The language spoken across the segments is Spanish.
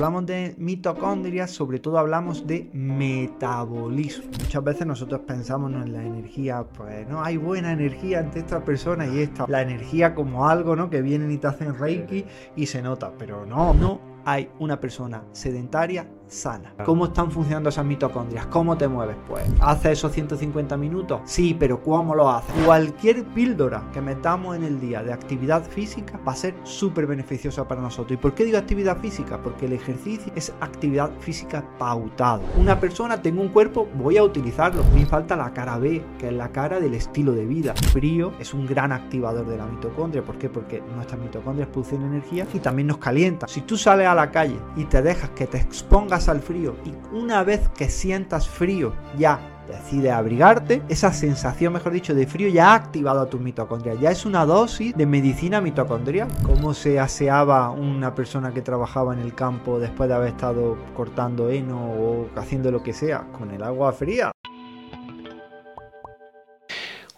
hablamos de mitocondrias, sobre todo hablamos de metabolismo. Muchas veces nosotros pensamos en la energía, pues no hay buena energía entre estas personas y esta, la energía como algo, ¿no? Que vienen y te hacen reiki y se nota, pero no, no hay una persona sedentaria sana. ¿Cómo están funcionando esas mitocondrias? ¿Cómo te mueves? Pues, ¿hace esos 150 minutos? Sí, pero ¿cómo lo haces? Cualquier píldora que metamos en el día de actividad física va a ser súper beneficiosa para nosotros. ¿Y por qué digo actividad física? Porque el ejercicio es actividad física pautada. Una persona, tengo un cuerpo, voy a utilizarlo. Me falta la cara B, que es la cara del estilo de vida. frío es un gran activador de la mitocondria. ¿Por qué? Porque nuestras mitocondrias producen energía y también nos calienta. Si tú sales a la calle y te dejas que te expongas al frío y una vez que sientas frío ya decide abrigarte, esa sensación, mejor dicho, de frío ya ha activado a tus mitocondrias. Ya es una dosis de medicina mitocondrial. ¿Cómo se aseaba una persona que trabajaba en el campo después de haber estado cortando heno o haciendo lo que sea? Con el agua fría.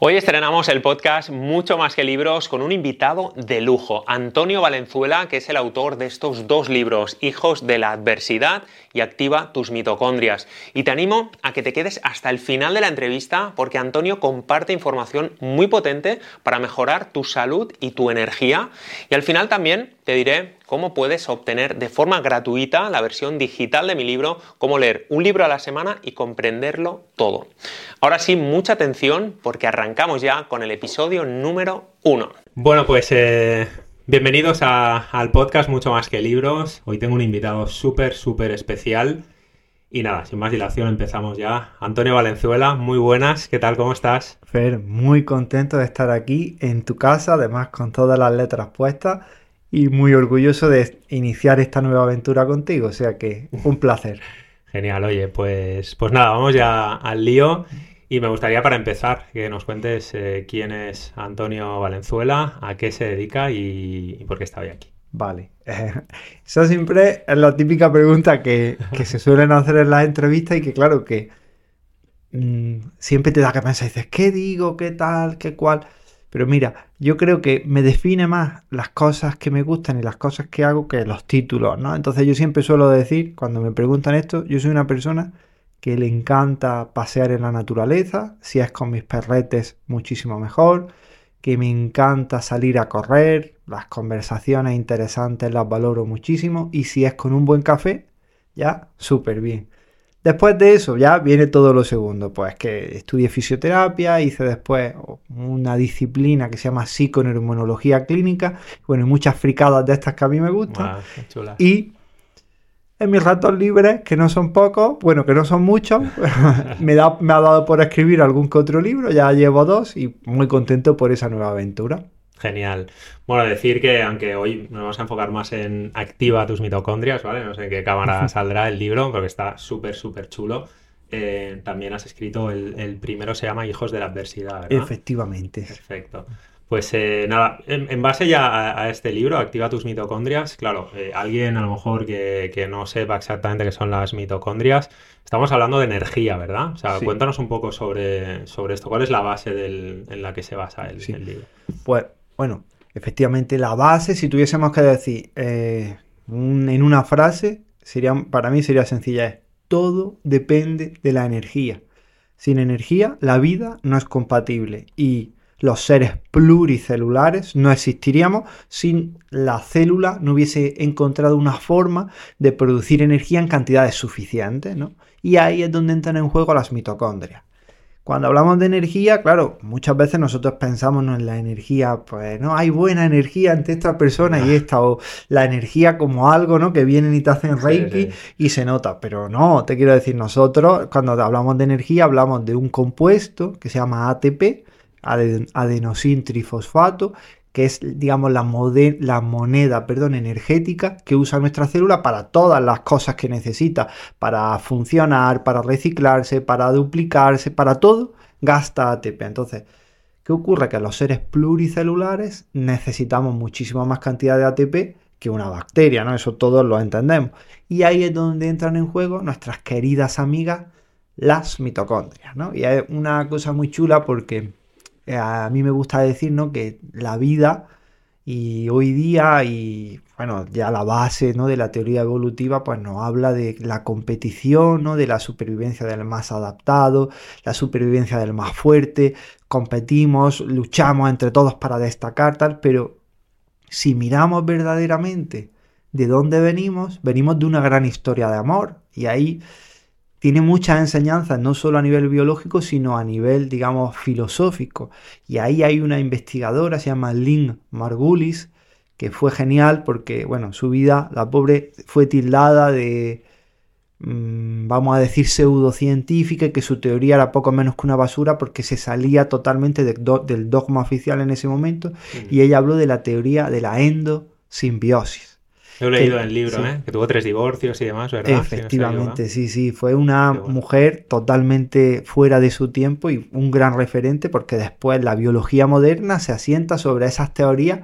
Hoy estrenamos el podcast Mucho más que libros con un invitado de lujo, Antonio Valenzuela, que es el autor de estos dos libros, Hijos de la Adversidad y Activa tus mitocondrias. Y te animo a que te quedes hasta el final de la entrevista porque Antonio comparte información muy potente para mejorar tu salud y tu energía. Y al final también te diré cómo puedes obtener de forma gratuita la versión digital de mi libro, cómo leer un libro a la semana y comprenderlo todo. Ahora sí, mucha atención porque arrancamos ya con el episodio número uno. Bueno, pues eh, bienvenidos al podcast Mucho más que libros. Hoy tengo un invitado súper, súper especial. Y nada, sin más dilación empezamos ya. Antonio Valenzuela, muy buenas, ¿qué tal? ¿Cómo estás? Fer, muy contento de estar aquí en tu casa, además con todas las letras puestas y muy orgulloso de iniciar esta nueva aventura contigo. O sea que un placer. Genial, oye, pues, pues nada, vamos ya al lío. Y me gustaría para empezar que nos cuentes eh, quién es Antonio Valenzuela, a qué se dedica y, por qué está hoy aquí. Vale. eso siempre es la típica pregunta que, se suelen hacer en las entrevistas y que claro que mm, siempre te da que pensar y dices, ¿qué digo? ¿Qué tal? ¿Qué cual? Pero mira, yo creo que me define más las cosas que me gustan y las cosas que hago que los títulos, ¿no? Entonces yo siempre suelo decir, cuando me preguntan esto, yo soy una persona que le encanta pasear en la naturaleza, si es con mis perretes, muchísimo mejor, que me encanta salir a correr, las conversaciones interesantes las valoro muchísimo, y si es con un buen café, ya súper bien. Después de eso ya viene todo lo segundo, pues que estudié fisioterapia, hice después una disciplina que se llama psiconeuroinmunología clínica, bueno, y muchas fricadas de estas que a mí me gustan. y en mis ratos libres, que no son pocos, bueno, que no son muchos, me, da, me ha dado por escribir algún que otro libro, ya llevo dos y muy contento por esa nueva aventura. Genial. Bueno, decir que aunque hoy nos vamos a enfocar más en activa tus mitocondrias, ¿vale? No sé en qué cámara saldrá el libro, porque está súper, súper chulo. Eh, también has escrito, el, primero se llama Hijos de la Adversidad, ¿verdad? Efectivamente. Perfecto. Pues eh, nada, en, base ya a, este libro, Activa tus mitocondrias, claro, eh, alguien a lo mejor que, no sepa exactamente qué son las mitocondrias, estamos hablando de energía, ¿verdad? O sea, cuéntanos un poco sobre, sobre esto, ¿cuál es la base en la que se basa el, el libro? Pues bueno, efectivamente la base, si tuviésemos que decir eh, en una frase, sería, para mí sería sencilla, es todo depende de la energía. Sin energía la vida no es compatible y los seres pluricelulares no existiríamos si la célula no hubiese encontrado una forma de producir energía en cantidades suficientes, ¿no? Y ahí es donde entran en juego las mitocondrias. Cuando hablamos de energía, claro, muchas veces nosotros pensamos en la energía, pues no hay buena energía entre esta persona y esta, o la energía como algo, ¿no? Que vienen y te hacen reiki y se nota, pero no, te quiero decir, nosotros cuando hablamos de energía hablamos de un compuesto que se llama ATP, adenosin trifosfato, que es, digamos, la, la moneda perdón, energética que usa nuestra célula para todas las cosas que necesita, para funcionar, para reciclarse, para duplicarse, para todo, gasta ATP. Entonces, ¿qué ocurre? Que los seres pluricelulares necesitamos muchísima más cantidad de ATP que una bacteria, ¿no? Eso todos lo entendemos. Y ahí es donde entran en juego nuestras queridas amigas, las mitocondrias, ¿no? Y es una cosa muy chula porque a mí me gusta decir ¿no? que la vida y hoy día y bueno, ya la base ¿no? de la teoría evolutiva pues nos habla de la competición, ¿no? de la supervivencia del más adaptado, la supervivencia del más fuerte, competimos, luchamos entre todos para destacar, tal, pero si miramos verdaderamente de dónde venimos, venimos de una gran historia de amor y ahí tiene muchas enseñanzas, no solo a nivel biológico, sino a nivel, digamos, filosófico. Y ahí hay una investigadora, se llama Lynn Margulis, que fue genial porque, bueno, su vida, la pobre, fue tildada de, mm, vamos a decir, pseudocientífica y que su teoría era poco menos que una basura porque se salía totalmente del dogma oficial en ese momento. Mm. Y ella habló de la teoría de la endosimbiosis. Lo he leído en el libro, ¿eh? que tuvo tres divorcios y demás, ¿verdad? Efectivamente, sí, sí, fue una mujer totalmente fuera de su tiempo y un gran referente porque después la biología moderna se asienta sobre esas teorías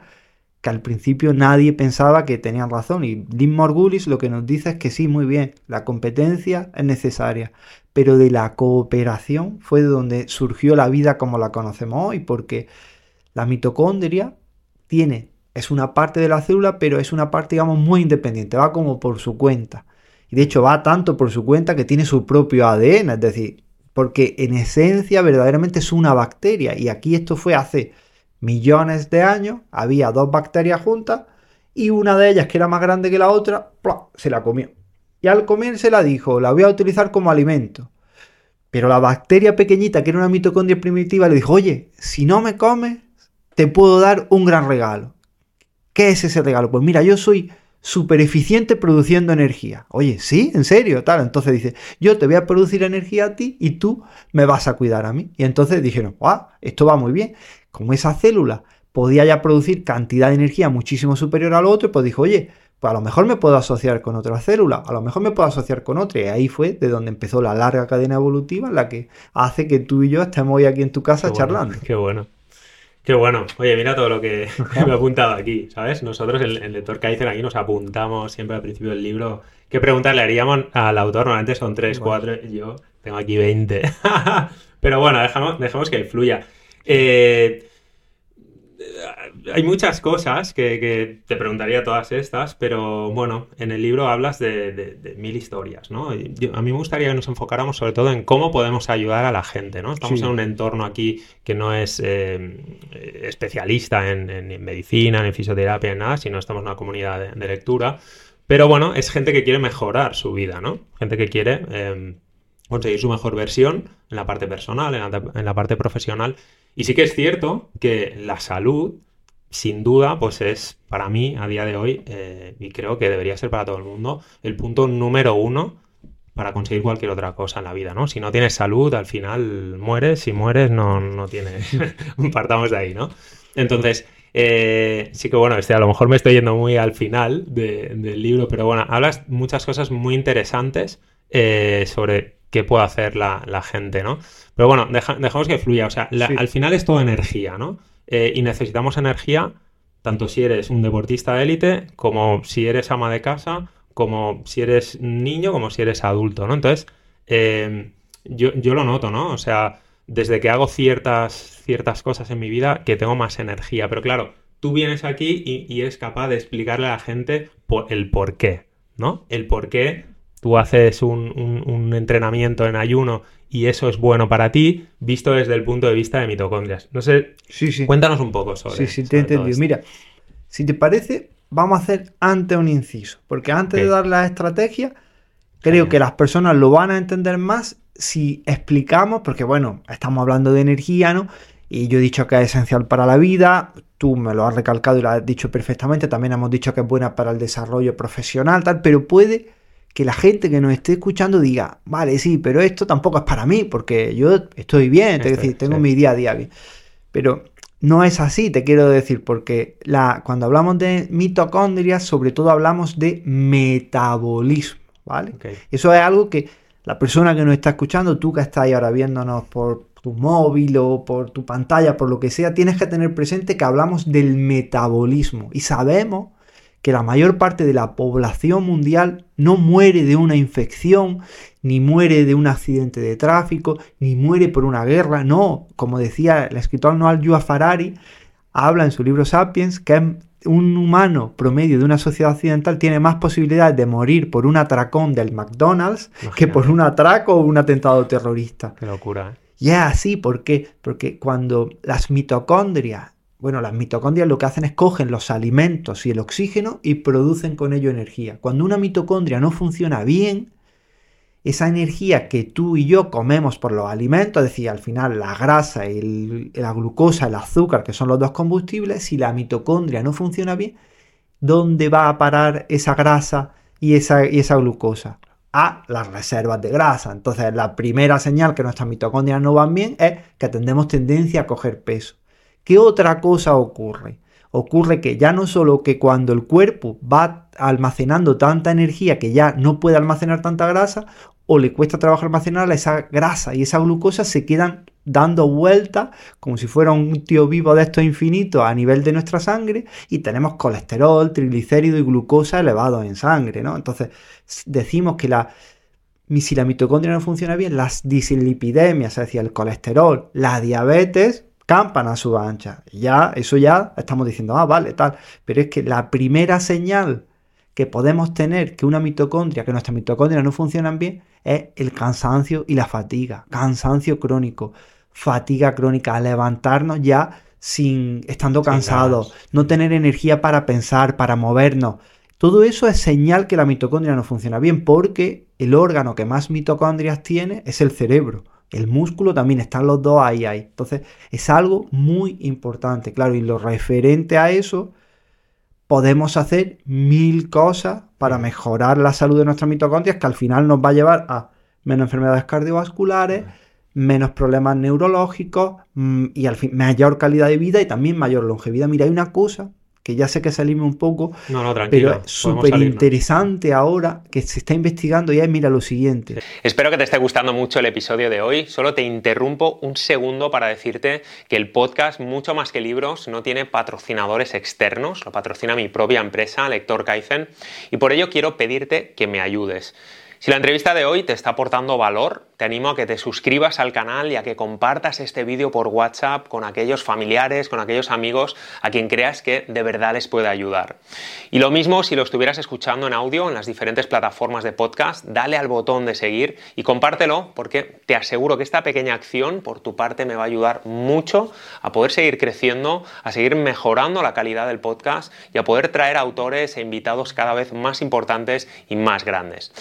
que al principio nadie pensaba que tenían razón. Y Lynn Morgulis lo que nos dice es que sí, muy bien, la competencia es necesaria, pero de la cooperación fue de donde surgió la vida como la conocemos hoy, porque la mitocondria tiene es una parte de la célula, pero es una parte, digamos, muy independiente, va como por su cuenta. Y de hecho va tanto por su cuenta que tiene su propio ADN, es decir, porque en esencia verdaderamente es una bacteria. Y aquí esto fue hace millones de años, había dos bacterias juntas y una de ellas, que era más grande que la otra, se la comió. Y al comerse la dijo, la voy a utilizar como alimento. Pero la bacteria pequeñita, que era una mitocondria primitiva, le dijo, oye, si no me comes, te puedo dar un gran regalo. ¿Qué es ese regalo? Pues mira, yo soy súper eficiente produciendo energía. Oye, ¿sí? ¿En serio? Tal. Entonces dice, yo te voy a producir energía a ti y tú me vas a cuidar a mí. Y entonces dijeron, ¡guau! Esto va muy bien. Como esa célula podía ya producir cantidad de energía muchísimo superior a lo otro, pues dijo, oye, pues a lo mejor me puedo asociar con otra célula, a lo mejor me puedo asociar con otra. Y ahí fue de donde empezó la larga cadena evolutiva, la que hace que tú y yo estemos hoy aquí en tu casa charlando. qué bueno. Qué bueno. Oye, mira todo lo que me he apuntado aquí, ¿sabes? Nosotros, el, el lector Kaizen, aquí nos apuntamos siempre al principio del libro qué preguntas le haríamos al autor. Normalmente son tres, cuatro, yo tengo aquí 20. Pero bueno, dejamos, dejemos que fluya. Eh, hay muchas cosas que, te preguntaría todas estas, pero bueno, en el libro hablas de, mil historias, ¿no? a mí me gustaría que nos enfocáramos sobre todo en cómo podemos ayudar a la gente, ¿no? Estamos en un entorno aquí que no es eh, especialista en, medicina, en fisioterapia, en nada, sino estamos en una comunidad de, lectura. Pero bueno, es gente que quiere mejorar su vida, ¿no? Gente que quiere em, conseguir su mejor versión en la parte personal, en la parte profesional. Y sí que es cierto que la salud sin duda, pues es para mí a día de hoy, eh, y creo que debería ser para todo el mundo, el punto número uno para conseguir cualquier otra cosa en la vida, ¿no? Si no tienes salud, al final mueres, si mueres no, no tienes, partamos de ahí, ¿no? Entonces, eh, sí que bueno, este, a lo mejor me estoy yendo muy al final del libro, pero bueno, hablas muchas cosas muy interesantes eh, sobre qué puede hacer la, gente, ¿no? Pero bueno, dejamos que fluya, o sea, al final es todo energía, ¿no? Eh, y necesitamos energía tanto si eres un deportista de élite, como si eres ama de casa, como si eres niño, como si eres adulto, ¿no? Entonces, em, yo, lo noto, ¿no? O sea, desde que hago ciertas, ciertas cosas en mi vida, que tengo más energía. Pero claro, tú vienes aquí y, eres capaz de explicarle a la gente el por qué, ¿no? El por qué tú haces un entrenamiento en ayuno y eso es bueno para ti, visto desde el punto de vista de mitocondrias. No sé, sí, sí. cuéntanos un poco sobre Sí, sí, te he entendido. Mira, si te parece, vamos a hacer antes un inciso, porque antes de dar la estrategia, creo que las personas lo van a entender más si explicamos, porque bueno, estamos hablando de energía, ¿no? Y yo he dicho que es esencial para la vida, tú me lo has recalcado y lo has dicho perfectamente, también hemos dicho que es buena para el desarrollo profesional, tal, pero puede que la gente que nos esté escuchando diga, vale, sí, pero esto tampoco es para mí, porque yo estoy bien, es decir, tengo mi día a día bien. Pero no es así, te quiero decir, porque la, cuando hablamos de mitocondrias, sobre todo hablamos de metabolismo, ¿vale? Eso es algo que la persona que nos está escuchando, tú que estás ahí ahora viéndonos por tu móvil o por tu pantalla, por lo que sea, tienes que tener presente que hablamos del metabolismo y sabemos que la mayor parte de la población mundial no muere de una infección, ni muere de un accidente de tráfico, ni muere por una guerra, no, como decía el escritor Noal Yua Farari, habla en su libro Sapiens que un humano promedio de una sociedad occidental tiene más posibilidades de morir por un atracón del McDonald's que por un atraco o un atentado terrorista. Qué locura. ¿eh? Y es así, ¿por qué? Porque cuando las mitocondrias, bueno, las mitocondrias lo que hacen es cogen los alimentos y el oxígeno y producen con ello energía. Cuando una mitocondria no funciona bien, esa energía que tú y yo comemos por los alimentos, es decir, al final la grasa, y la glucosa, el azúcar, que son los dos combustibles, si la mitocondria no funciona bien, ¿dónde va a parar esa grasa y esa, y esa glucosa? A las reservas de grasa. Entonces, la primera señal que nuestras mitocondrias no van bien es que tendemos tendencia a coger peso. ¿Qué otra cosa ocurre? ocurre que ya no solo que cuando el cuerpo va almacenando tanta energía que ya no puede almacenar tanta grasa, o le cuesta trabajo almacenar esa grasa y esa glucosa se quedan dando vueltas como si fuera un tío vivo de estos infinitos a nivel de nuestra sangre y tenemos colesterol, triglicérido y glucosa elevados en sangre, ¿no? Entonces decimos que la, si la mitocondria no funciona bien, las dislipidemias, es decir, el colesterol, la diabetes, campan a su ancha. Ya, eso ya estamos diciendo, ah, vale, tal. Pero es que la primera señal que podemos tener que una mitocondria, que nuestras mitocondrias no funcionan bien, es el cansancio y la fatiga. Cansancio crónico, fatiga crónica, levantarnos ya sin estando cansados, no tener energía para pensar, para movernos. Todo eso es señal que la mitocondria no funciona bien porque el órgano que más mitocondrias tiene es el cerebro. El músculo también, están los dos ahí, ahí. Entonces, es algo muy importante, claro, y lo referente a eso, podemos hacer mil cosas para mejorar la salud de nuestras mitocondrias, que al final nos va a llevar a menos enfermedades cardiovasculares, menos problemas neurológicos mm, y al fin mayor calidad de vida y también mayor longevidad. Mira, hay una cosa que ya sé que salimos un poco, pero es súper interesante ahora que se está investigando y es, mira lo siguiente. Espero que te esté gustando mucho el episodio de hoy. Solo te interrumpo un segundo para decirte que el podcast, mucho más que libros, no tiene patrocinadores externos, lo patrocina mi propia empresa, Lector Kaizen, y por ello quiero pedirte que me ayudes. Si la entrevista de hoy te está aportando valor, te animo a que te suscribas al canal y a que compartas este vídeo por WhatsApp con aquellos familiares, con aquellos amigos a quien creas que de verdad les puede ayudar. Y lo mismo si lo estuvieras escuchando en audio en las diferentes plataformas de podcast, dale al botón de seguir y compártelo porque te aseguro que esta pequeña acción por tu parte me va a ayudar mucho a poder seguir creciendo, a seguir mejorando la calidad del podcast y a poder traer autores e invitados cada vez más importantes y más grandes.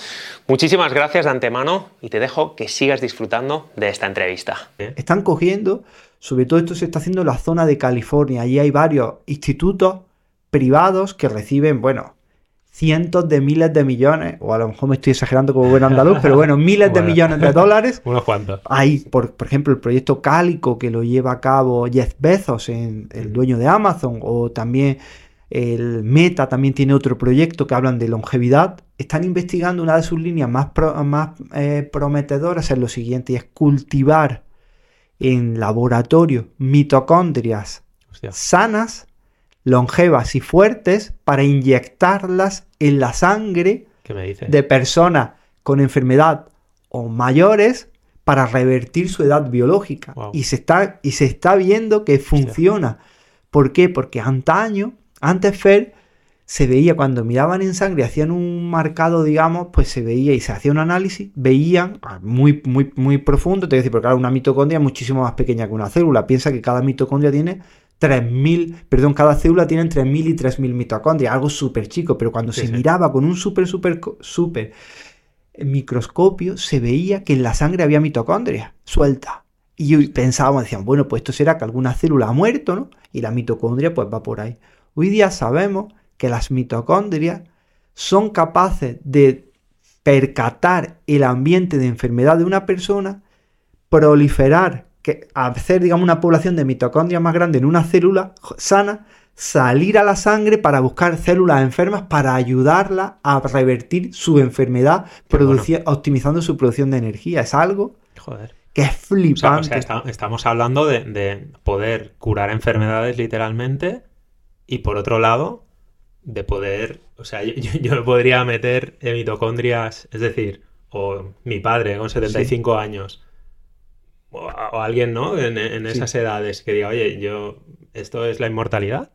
Muchísimas gracias de antemano y te dejo que sigas disfrutando de esta entrevista. Están cogiendo, sobre todo esto se está haciendo en la zona de California, allí hay varios institutos privados que reciben, bueno, cientos de miles de millones, o a lo mejor me estoy exagerando como buen andaluz, pero bueno, miles de millones de dólares. Unos cuantos. Hay, por, ejemplo, el proyecto Cálico que lo lleva a cabo Jeff Bezos, el dueño de Amazon, o también el Meta también tiene otro proyecto que hablan de longevidad. Están investigando una de sus líneas más, más eh, prometedoras es lo siguiente, y es cultivar en laboratorio mitocondrias sanas, longevas y fuertes para inyectarlas en la sangre de personas con enfermedad o mayores para revertir su edad biológica. Y, se está, y se está viendo que funciona. ¿Por qué? Porque antaño antes Fer se veía cuando miraban en sangre, hacían un marcado, digamos, pues se veía y se hacía un análisis, veían ah, muy, muy, muy profundo, te voy a decir, porque claro, una mitocondria es muchísimo más pequeña que una célula. Piensa que cada mitocondria tiene 3.000, perdón, cada célula tiene entre 1.000 y 3.000 mitocondrias, algo súper chico, pero cuando se miraba con un súper, súper, súper microscopio, se veía que en la sangre había mitocondria suelta. Y pensábamos, decían, bueno, pues esto será que alguna célula ha muerto, ¿no? Y la mitocondria pues va por ahí. Hoy día sabemos que las mitocondrias son capaces de percatar el ambiente de enfermedad de una persona, proliferar, que hacer digamos una población de mitocondrias más grande en una célula sana, salir a la sangre para buscar células enfermas para ayudarla a revertir su enfermedad, optimizando su producción de energía. Es algo que es flipante. estamos hablando de poder curar enfermedades literalmente y por otro lado, de poder, o sea, yo, yo podría meter en mitocondrias, es decir, o mi padre con 75 años, o, alguien, ¿no? En, esas edades que diga, oye, yo ¿Esto es la inmortalidad?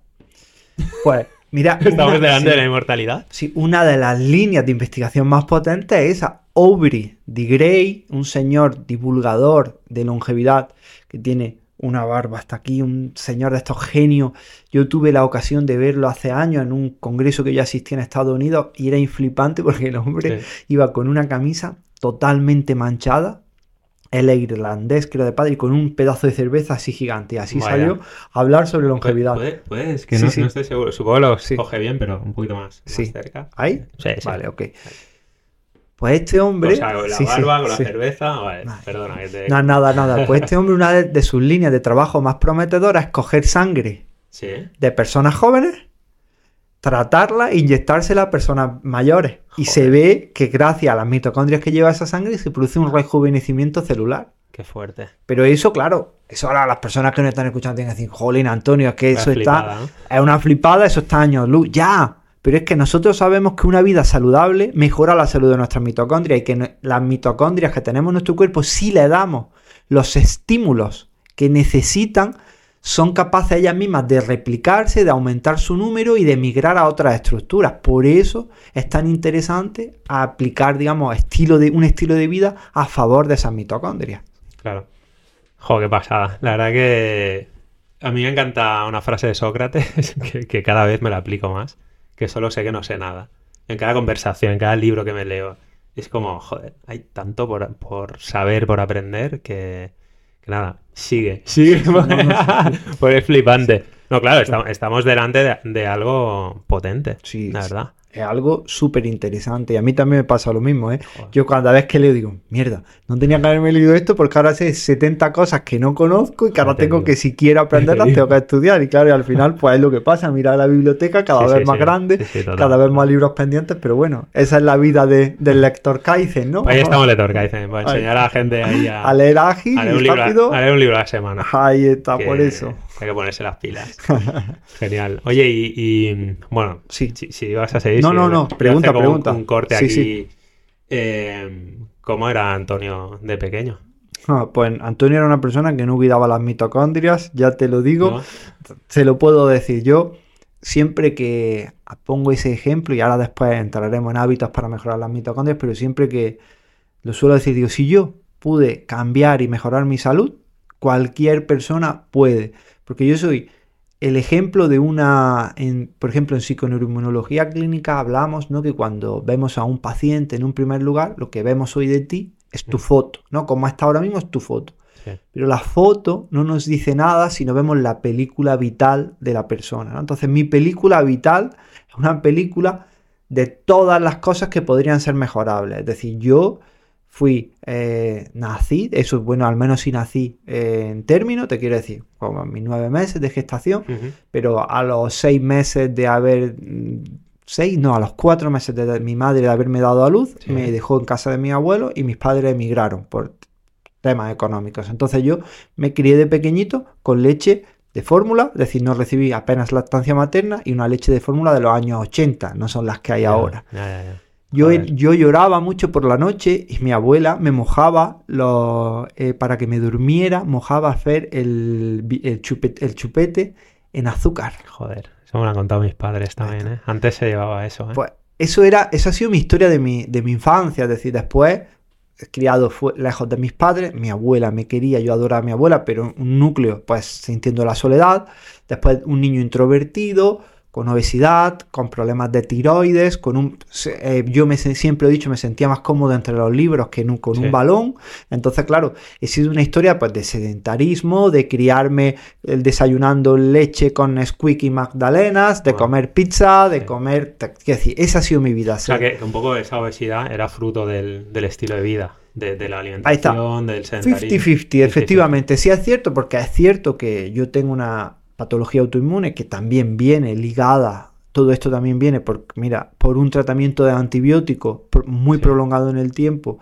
Pues, mira. Estamos delante de la inmortalidad. Sí, una de las líneas de investigación más potentes es esa. Aubrey de Grey, un señor divulgador de longevidad que tiene una barba hasta aquí, un señor de estos genios. Yo tuve la ocasión de verlo hace años en un congreso que yo asistí en Estados Unidos y era inflipante porque el hombre iba con una camisa totalmente manchada, él es irlandés, creo de padre, y con un pedazo de cerveza así gigante. Así salió a hablar sobre longevidad. Pues, que no, estoy seguro. Supongo que lo coge bien, pero un poquito más, cerca. ¿Ahí? Sí, Vale, ok. Pues este hombre. O sea, con la barba, con la cerveza. Vale, perdona. Que te... No, nada, nada. Pues este hombre, una de, sus líneas de trabajo más prometedoras es coger sangre de personas jóvenes tratarla e inyectársela a personas mayores. Y se ve que gracias a las mitocondrias que lleva esa sangre se produce un rejuvenecimiento celular. Qué fuerte. Pero eso, claro, eso ahora las personas que no están escuchando tienen que decir, jolín, Antonio, es que eso está. Es una flipada, eso está años luz. Ya. Pero es que nosotros sabemos que una vida saludable mejora la salud de nuestras mitocondrias y que las mitocondrias que tenemos en nuestro cuerpo, si le damos los estímulos que necesitan, son capaces ellas mismas de replicarse, de aumentar su número y de migrar a otras estructuras. Por eso es tan interesante aplicar, digamos, un estilo de vida a favor de esas mitocondrias. Claro. Jo, qué pasada. La verdad que a mí me encanta una frase de Sócrates que, cada vez me la aplico más, que solo sé que no sé nada. En cada conversación, en cada libro que me leo. Es como, joder, hay tanto por, por saber, por aprender, que, que nada, sigue, sigue. pues es flipante. No, claro, estamos, delante de, algo potente. Sí, la verdad es algo súper interesante. Y a mí también me pasa lo mismo, ¿eh? Yo cada vez que leo digo, mierda, no tenía que haberme leído esto porque ahora sé 70 cosas que no conozco y que ahora tengo que, si quiero aprenderlas, tengo que estudiar. Y claro, y al final, pues es lo que pasa, mirar la biblioteca cada vez más grande, cada vez más libros pendientes, pero bueno, esa es la vida del lector Kaizen, ¿no? Ahí estamos, lector Kaizen, voy a enseñar a la gente ahí a, a leer ágil, a leer, un libro, a leer un libro a la semana. Ahí está, por eso. Hay que ponerse las pilas. Genial. Oye, y, bueno, sí. si, vas a seguir. No, no, no. Pregunta, pregunta. Un, corte aquí. Eh, ¿Cómo era Antonio de pequeño? Ah, pues Antonio era una persona que no cuidaba las mitocondrias, ya te lo digo, se lo puedo decir yo. Siempre que pongo ese ejemplo, y ahora después entraremos en hábitos para mejorar las mitocondrias, pero siempre que lo suelo decir, digo, si yo pude cambiar y mejorar mi salud, cualquier persona puede. Porque yo soy el ejemplo de una, en, por ejemplo, en psiconeuroinmunología clínica hablamos ¿no? que cuando vemos a un paciente en un primer lugar, lo que vemos hoy de ti es tu foto, ¿no? Como está ahora mismo es tu foto. Pero la foto no nos dice nada si no vemos la película vital de la persona. Entonces mi película vital es una película de todas las cosas que podrían ser mejorables. Es decir, yo fui, eh, nací, eso bueno, al menos si nací eh, en término, te quiero decir, como mis nueve meses de gestación, pero a los seis meses de haber, seis, no, a los cuatro meses de mi madre de haberme dado a luz, me dejó en casa de mi abuelo y mis padres emigraron por temas económicos. Entonces yo me crié de pequeñito con leche de fórmula, es decir, no recibí apenas lactancia materna y una leche de fórmula de los años 80, no son las que hay ahora. Yo, yo, lloraba mucho por la noche y mi abuela me mojaba eh, para que me durmiera, mojaba hacer el, el, chupete, en azúcar. Joder, eso me lo han contado mis padres también, ¿eh? Antes se llevaba eso, ¿eh? Pues eso era, esa ha sido mi historia de mi, de mi infancia, es decir, después criado lejos de mis padres, mi abuela me quería, yo adoraba a mi abuela, pero un núcleo, pues sintiendo la soledad, después un niño introvertido, con obesidad, con problemas de tiroides, con un... Eh, yo me, siempre he dicho, me sentía más cómodo entre los libros que con un balón. Entonces, claro, he sido una historia pues, de sedentarismo, de criarme el desayunando leche con squeaky magdalenas, de comer pizza, de comer... ¿Qué decir? Esa ha sido mi vida. O sea, que un poco esa obesidad era fruto del, estilo de vida. De, la alimentación, del sedentarismo. 50-50, efectivamente. Sí es cierto, porque es cierto que yo tengo una patología autoinmune que también viene ligada, todo esto también viene por, mira, por un tratamiento de antibiótico muy prolongado en el tiempo,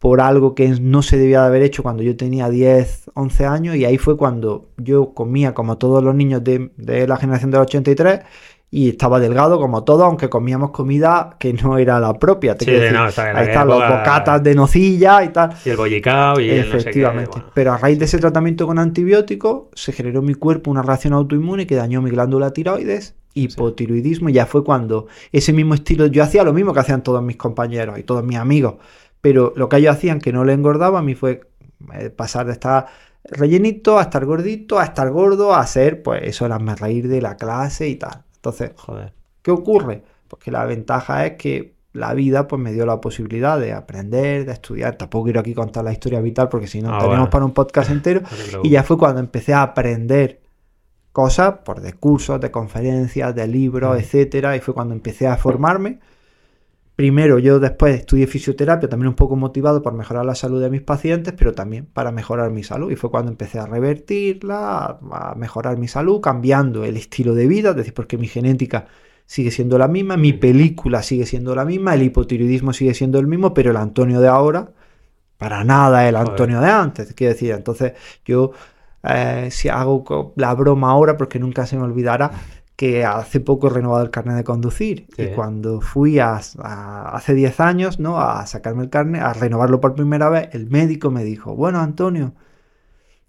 por algo que no se debía de haber hecho cuando yo tenía 10, 11 años y ahí fue cuando yo comía como todos los niños de, de la generación del 83 y estaba delgado como todo, aunque comíamos comida que no era la propia. Te sí, decir, no, está ahí están los bocatas de nocilla y tal. Y el bollicao y Efectivamente. El no sé qué, Pero a raíz de ese tratamiento con antibióticos se generó en mi cuerpo una reacción autoinmune que dañó mi glándula tiroides, hipotiroidismo, y ya fue cuando ese mismo estilo, yo hacía lo mismo que hacían todos mis compañeros y todos mis amigos, pero lo que ellos hacían que no le engordaba a mí fue eh, pasar de estar rellenito a estar gordito, a estar gordo, a ser, pues eso, el me reír de la clase y tal. Entonces, joder, ¿qué ocurre? Pues que la ventaja es que la vida pues me dio la posibilidad de aprender, de estudiar. Tampoco quiero aquí contar la historia vital porque si no ah, tenemos para un podcast entero. y ya fue cuando empecé a aprender cosas por pues, de cursos, de conferencias, de libros, etcétera, y fue cuando empecé a formarme Primero, yo después estudié fisioterapia, también un poco motivado por mejorar la salud de mis pacientes, pero también para mejorar mi salud. Y fue cuando empecé a revertirla, a mejorar mi salud, cambiando el estilo de vida, es decir, porque mi genética sigue siendo la misma, mi película sigue siendo la misma, el hipotiroidismo sigue siendo el mismo, pero el Antonio de ahora, para nada el Antonio de antes. Quiero decir, entonces yo, eh, si hago la broma ahora, porque nunca se me olvidará, que hace poco he renovado el carnet de conducir y cuando fui a, hace 10 años ¿no? a sacarme el carnet, a renovarlo por primera vez, el médico me dijo, bueno Antonio,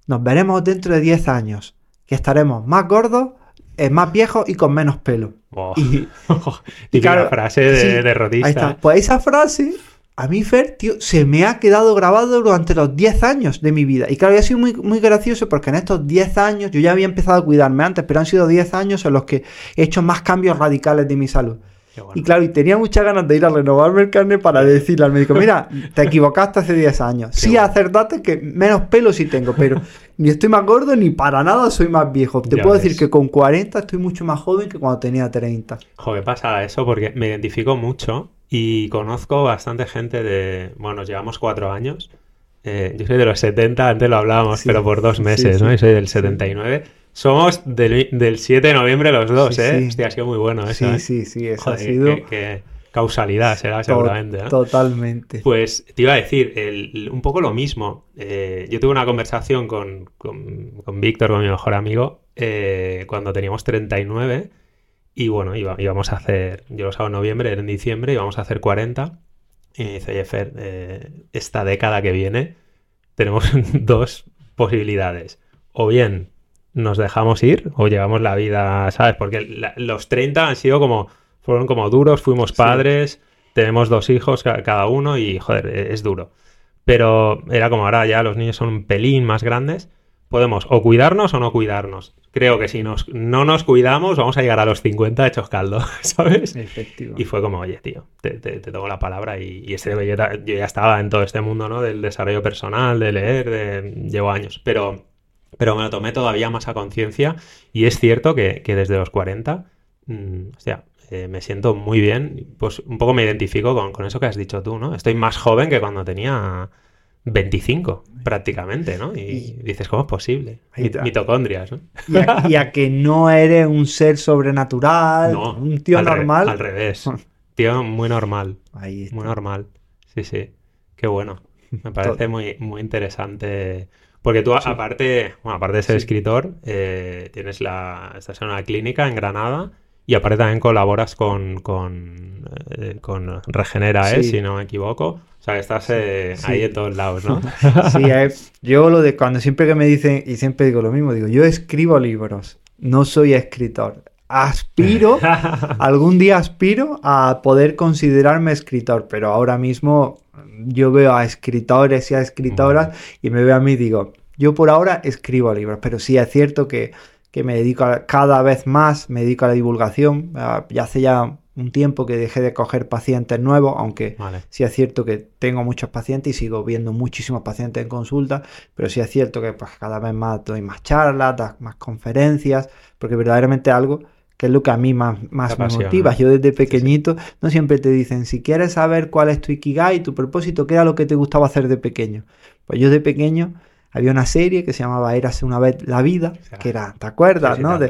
nos veremos dentro de 10 años, que estaremos más gordos, eh, más viejos y con menos pelo. Y, y, claro, frase de, de rodista. Ahí está. Pues esa frase a mí Fer, tío, se me ha quedado grabado durante los 10 años de mi vida. Y claro, ha sido muy, muy gracioso porque en estos 10 años, yo ya había empezado a cuidarme antes, pero han sido 10 años en los que he hecho más cambios radicales de mi salud. Y claro, y tenía muchas ganas de ir a renovarme el carnet para decirle al médico, mira, te equivocaste hace 10 años. sí, acertaste que menos pelo sí tengo, pero ni estoy más gordo ni para nada soy más viejo. Te puedo decir que con 40 estoy mucho más joven que cuando tenía 30. Joder, pasa eso porque me identifico mucho y conozco bastante gente de, bueno, llevamos cuatro años. Eh, yo soy de los 70, antes lo hablábamos, pero por dos meses, ¿no? Y soy del 79. Somos del, del, 7 de noviembre los dos, ¿eh? Hostia, ha sido muy bueno eso, Sí, ¿eh? sí, sí, eso ha sido... Causalidad será seguramente, Totalmente. Pues te iba a decir, el, un poco lo mismo. Eh, yo tuve una conversación con, con, con Víctor, con mi mejor amigo, cuando teníamos 39 y bueno, íbamos a hacer, yo lo hago en noviembre, en diciembre, íbamos a hacer 40. Y me dice, Jefer, eh, esta década que viene tenemos dos posibilidades. O bien nos dejamos ir o llevamos la vida, ¿sabes? Porque los 30 han sido como, fueron como duros, fuimos padres, tenemos dos hijos cada uno y, joder, e-, es duro. Pero era como ahora ya los niños son un pelín más grandes podemos o cuidarnos o no cuidarnos. Creo que si nos, no nos cuidamos vamos a llegar a los 50 hechos caldo, ¿sabes? Efectivamente. Y fue como, oye, tío, te, te, tomo la palabra y, y este, yo, ya estaba en todo este mundo, ¿no? Del desarrollo personal, de leer, de, llevo años, pero, pero me lo tomé todavía más a conciencia y es cierto que, desde los 40, mm, hostia, eh, me siento muy bien, pues un poco me identifico con, con eso que has dicho tú, ¿no? Estoy más joven que cuando tenía 25 prácticamente, ¿no? Y, dices, ¿cómo es posible? Mitocondrias, ¿no? Y a, que no eres un ser sobrenatural, un tío normal. al revés. Tío muy normal. Muy normal. Sí, sí. Qué bueno. Me parece muy, muy interesante. Porque tú, aparte, bueno, aparte de ser escritor, eh, tienes la. Estás en una clínica en Granada y aparte también colaboras con, con, eh, con Regenera, ¿eh? si no me equivoco. O sea, estás eh, ahí en todos lados, ¿no? Sí, yo lo de cuando siempre que me dicen, y siempre digo lo mismo, digo, yo escribo libros, no soy escritor. Aspiro, algún día aspiro a poder considerarme escritor, pero ahora mismo yo veo a escritores y a escritoras y me veo a mí y digo, yo por ahora escribo libros, pero sí es cierto que, que me dedico a, cada vez más, me dedico a la divulgación, ya hace ya un tiempo que dejé de coger pacientes nuevos, aunque sí es cierto que tengo muchos pacientes y sigo viendo muchísimos pacientes en consulta, pero sí es cierto que pues, cada vez más doy más charlas, más conferencias, porque verdaderamente algo que es lo que a mí más, más me motiva. Yo desde pequeñito no siempre te dicen, si quieres saber cuál es tu ikigai, tu propósito, qué era lo que te gustaba hacer de pequeño. Pues yo de pequeño había una serie que se llamaba Érase una vez la vida, que era, ¿te acuerdas, Sí, sí, no? De,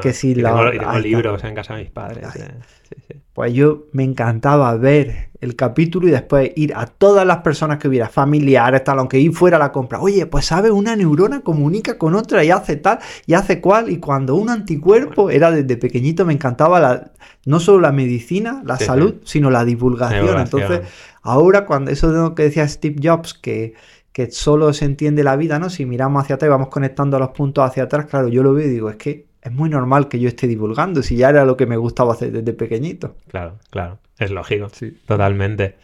que de si Y la- tengo, y tengo libros en casa de mis padres. Eh. Sí, sí. Pues yo me encantaba ver el capítulo y después ir a todas las personas que hubiera, familiares, tal, aunque ir fuera a la compra. Oye, pues sabes, una neurona comunica con otra y hace tal y hace cual. Y cuando un anticuerpo era desde pequeñito, me encantaba la, no solo la medicina, la salud, sino la divulgación. Divulgación. Entonces, ahora cuando eso de lo que decía Steve Jobs, que, que solo se entiende la vida, ¿no? Si miramos hacia atrás y vamos conectando los puntos hacia atrás, claro, yo lo veo y digo, es que es muy normal que yo esté divulgando, si ya era lo que me gustaba hacer desde pequeñito. Claro, claro. Es lógico. Sí. Totalmente.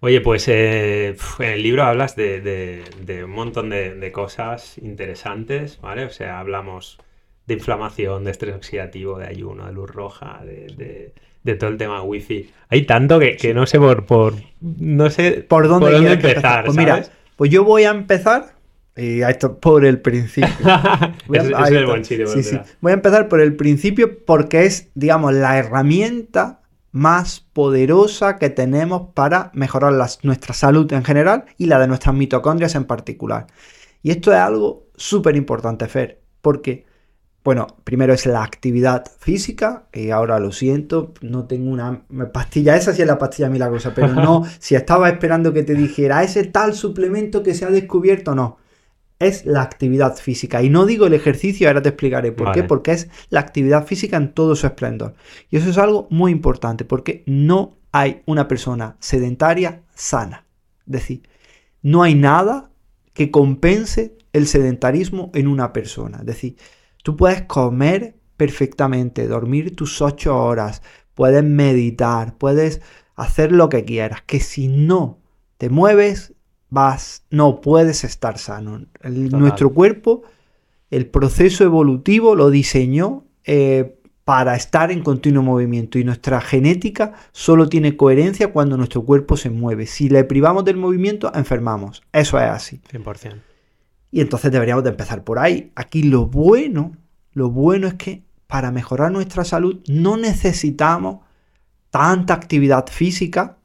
Oye, pues eh, en el libro hablas de, de- de un montón de, de cosas interesantes, ¿vale? O sea, hablamos de inflamación, de estrés oxidativo, de ayuno, de luz roja, de, todo el tema wifi. Hay tanto que, que no sé por, por no sé ¿Por dónde, que empezar, Pues mira, ¿sabes? Pues yo voy a empezar, a esto por el principio. Voy a- es el buen sitio. Sí, sí. empezar. Voy a empezar por el principio porque es, digamos, la herramienta más poderosa que tenemos para mejorar las- nuestra salud en general y la de nuestras mitocondrias en particular. Y esto es algo súper importante, Fer, porque, bueno, primero es la actividad física, y ahora lo siento, no tengo una pastilla, esa sí es la pastilla milagrosa, pero no, si estaba esperando que te dijera ese tal suplemento que se ha descubierto, no. Es la actividad física. Y no digo el ejercicio, ahora te explicaré por qué, porque es la actividad física en todo su esplendor. Y eso es algo muy importante, porque no hay una persona sedentaria sana. Es decir, no hay nada que compense el sedentarismo en una persona. Es decir, tú puedes comer perfectamente, dormir tus ocho horas, puedes meditar, puedes hacer lo que quieras, que si no te mueves, vas, no puedes estar sano. El- nuestro cuerpo, el proceso evolutivo lo diseñó eh, para estar en continuo movimiento y nuestra genética solo tiene coherencia cuando nuestro cuerpo se mueve. Si le privamos del movimiento, enfermamos. Eso es así. 100%. Y entonces deberíamos de empezar por ahí. Aquí lo bueno, lo bueno es que para mejorar nuestra salud no necesitamos tanta actividad física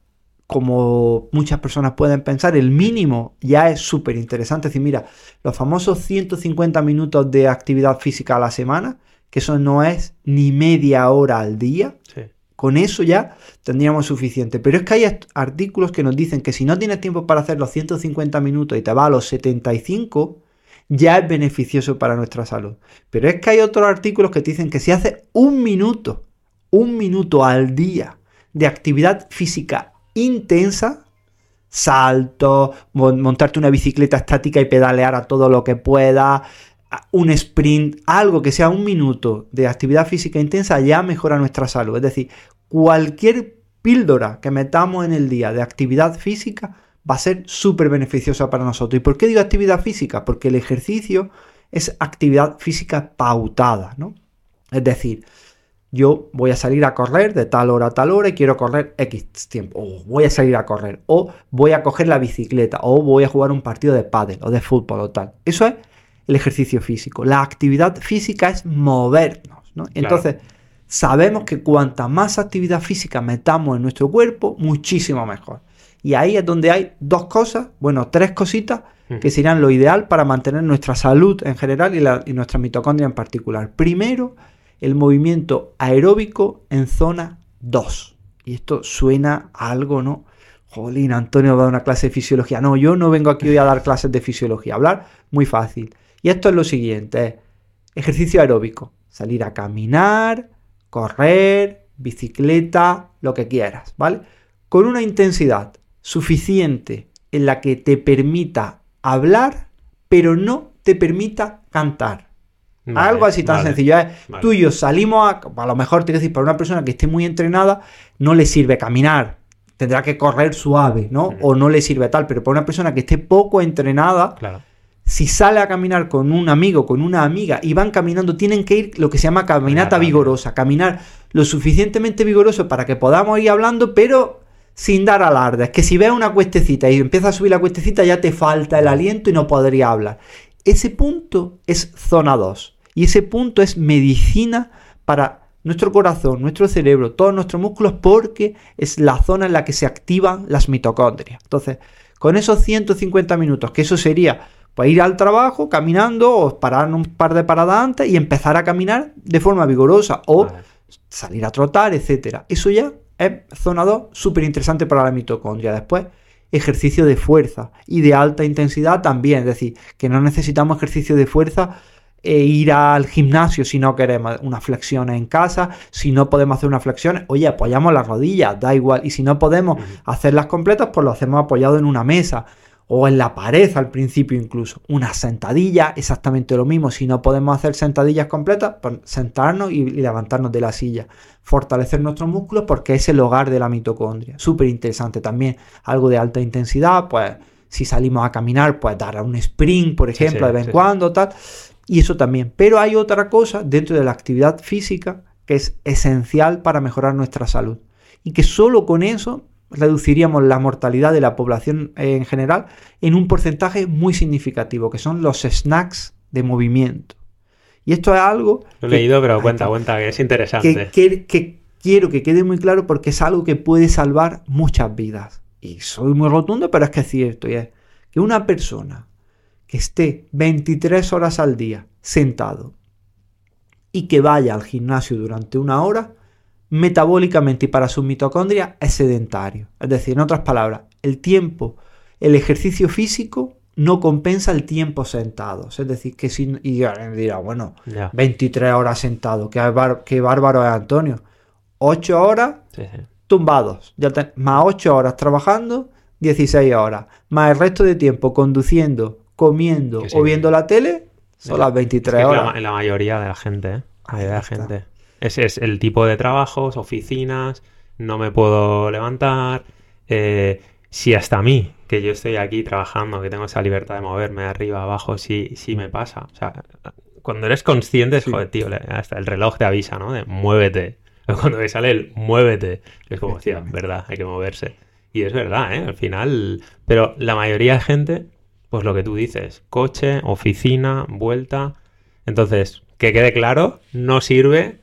como muchas personas pueden pensar. El mínimo ya es súper interesante. Es decir, mira, los famosos 150 minutos de actividad física a la semana, que eso no es ni media hora al día, Sí. Con eso ya tendríamos suficiente. Pero es que hay art- artículos que nos dicen que si no tienes tiempo para hacer los 150 minutos y te va a los 75, ya es beneficioso para nuestra salud. Pero es que hay otros artículos que te dicen que si haces un minuto, un minuto al día de actividad física intensa, salto, mon- montarte una bicicleta estática y pedalear a todo lo que pueda, un sprint, algo que sea un minuto de actividad física intensa ya mejora nuestra salud. Es decir, cualquier píldora que metamos en el día de actividad física va a ser súper beneficiosa para nosotros. ¿Y por qué digo actividad física? Porque el ejercicio es actividad física pautada, ¿no? Es decir, yo voy a salir a correr de tal hora a tal hora y quiero correr X tiempo. O voy a salir a correr. O voy a coger la bicicleta. O voy a jugar un partido de pádel o de fútbol o tal. Eso es el ejercicio físico. La actividad física es movernos. ¿no? Entonces, sabemos que cuanta más actividad física metamos en nuestro cuerpo, muchísimo mejor. Y ahí es donde hay dos cosas, bueno, tres cositas que serían lo ideal para mantener nuestra salud en general y, la, y nuestra mitocondria en particular. Primero, el movimiento aeróbico en zona 2. Y esto suena a algo, ¿no? Jolín, Antonio va a dar una clase de fisiología. No, yo no vengo aquí hoy a dar clases de fisiología. Hablar muy fácil. Y esto es lo siguiente: ejercicio aeróbico. Salir a caminar, correr, bicicleta, lo que quieras, ¿vale? Con una intensidad suficiente en la que te permita hablar, pero no te permita cantar. Vale, Algo así tan vale, sencillo. ¿eh? vale. Tú y yo salimos a. A lo mejor te quiero decir, para una persona que esté muy entrenada, no le sirve caminar. Tendrá que correr suave, ¿no? Ujú. O no le sirve tal. Pero para una persona que esté poco entrenada, Claro. Si sale a caminar con un amigo, con una amiga, y van caminando, tienen que ir lo que se llama caminata vigorosa. Caminar lo suficientemente vigoroso para que podamos ir hablando, pero sin dar alardes. Que si ves una cuestecita y empiezas a subir la cuestecita, ya te falta el aliento y no podría hablar. Ese punto es zona 2. Y ese punto es medicina para nuestro corazón, nuestro cerebro, todos nuestros músculos, porque es la zona en la que se activan las mitocondrias. Entonces, con esos 150 minutos, que eso sería Pues ir al trabajo caminando o parar un par de paradas antes y empezar a caminar de forma vigorosa o salir a trotar, etcétera. Eso ya es zona 2, súper interesante para la mitocondria. Después, ejercicio de fuerza y de alta intensidad también. Es decir, que no necesitamos ejercicio de fuerza e ir al gimnasio si no queremos unas flexiones en casa, si no podemos hacer unas flexiones, oye, apoyamos las rodillas, da igual, y si no podemos hacerlas completas, pues lo hacemos apoyado en una mesa o en la pared al principio incluso. Una sentadilla, exactamente lo mismo, si no podemos hacer sentadillas completas, pues sentarnos y, levantarnos de la silla, fortalecer nuestros músculos porque es el hogar de la mitocondria. Súper interesante también, algo de alta intensidad, pues si salimos a caminar, pues dar un sprint, por ejemplo, de vez en cuando, tal. Y eso también. Pero hay otra cosa dentro de la actividad física que es esencial para mejorar nuestra salud. Y que solo con eso reduciríamos la mortalidad de la población en general en un porcentaje muy significativo, que son los snacks de movimiento. Y esto es algo... Lo he leído, pero cuenta, cuenta, que es interesante. Que, quiero que quede muy claro porque es algo que puede salvar muchas vidas. Y soy muy rotundo, pero es que es cierto. Y es que una persona que esté 23 horas al día sentado y que vaya al gimnasio durante una hora, metabólicamente y para su mitocondria es sedentario. Es decir, en otras palabras, el tiempo, el ejercicio físico no compensa el tiempo sentado. Es decir, que si. Y dirá, bueno, 23 horas sentado, qué, bárbaro es Antonio. 8 horas tumbados, ya más 8 horas trabajando, 16 horas, más el resto de tiempo conduciendo, comiendo o viendo la tele, son las 23 horas. En la, mayoría de la gente, ¿eh? La gente. Ese es el tipo de trabajos, oficinas, no me puedo levantar. Eh, si hasta a mí, que yo estoy aquí trabajando, que tengo esa libertad de moverme arriba, abajo, sí, sí me pasa. O sea, cuando eres consciente, es, joder, tío, hasta el reloj te avisa, ¿no? De muévete. Cuando me sale el muévete, es como, decía, verdad, hay que moverse. Y es verdad, ¿eh? Al final, pero la mayoría de gente pues lo que tú dices, coche, oficina, vuelta. Entonces, que quede claro, no sirve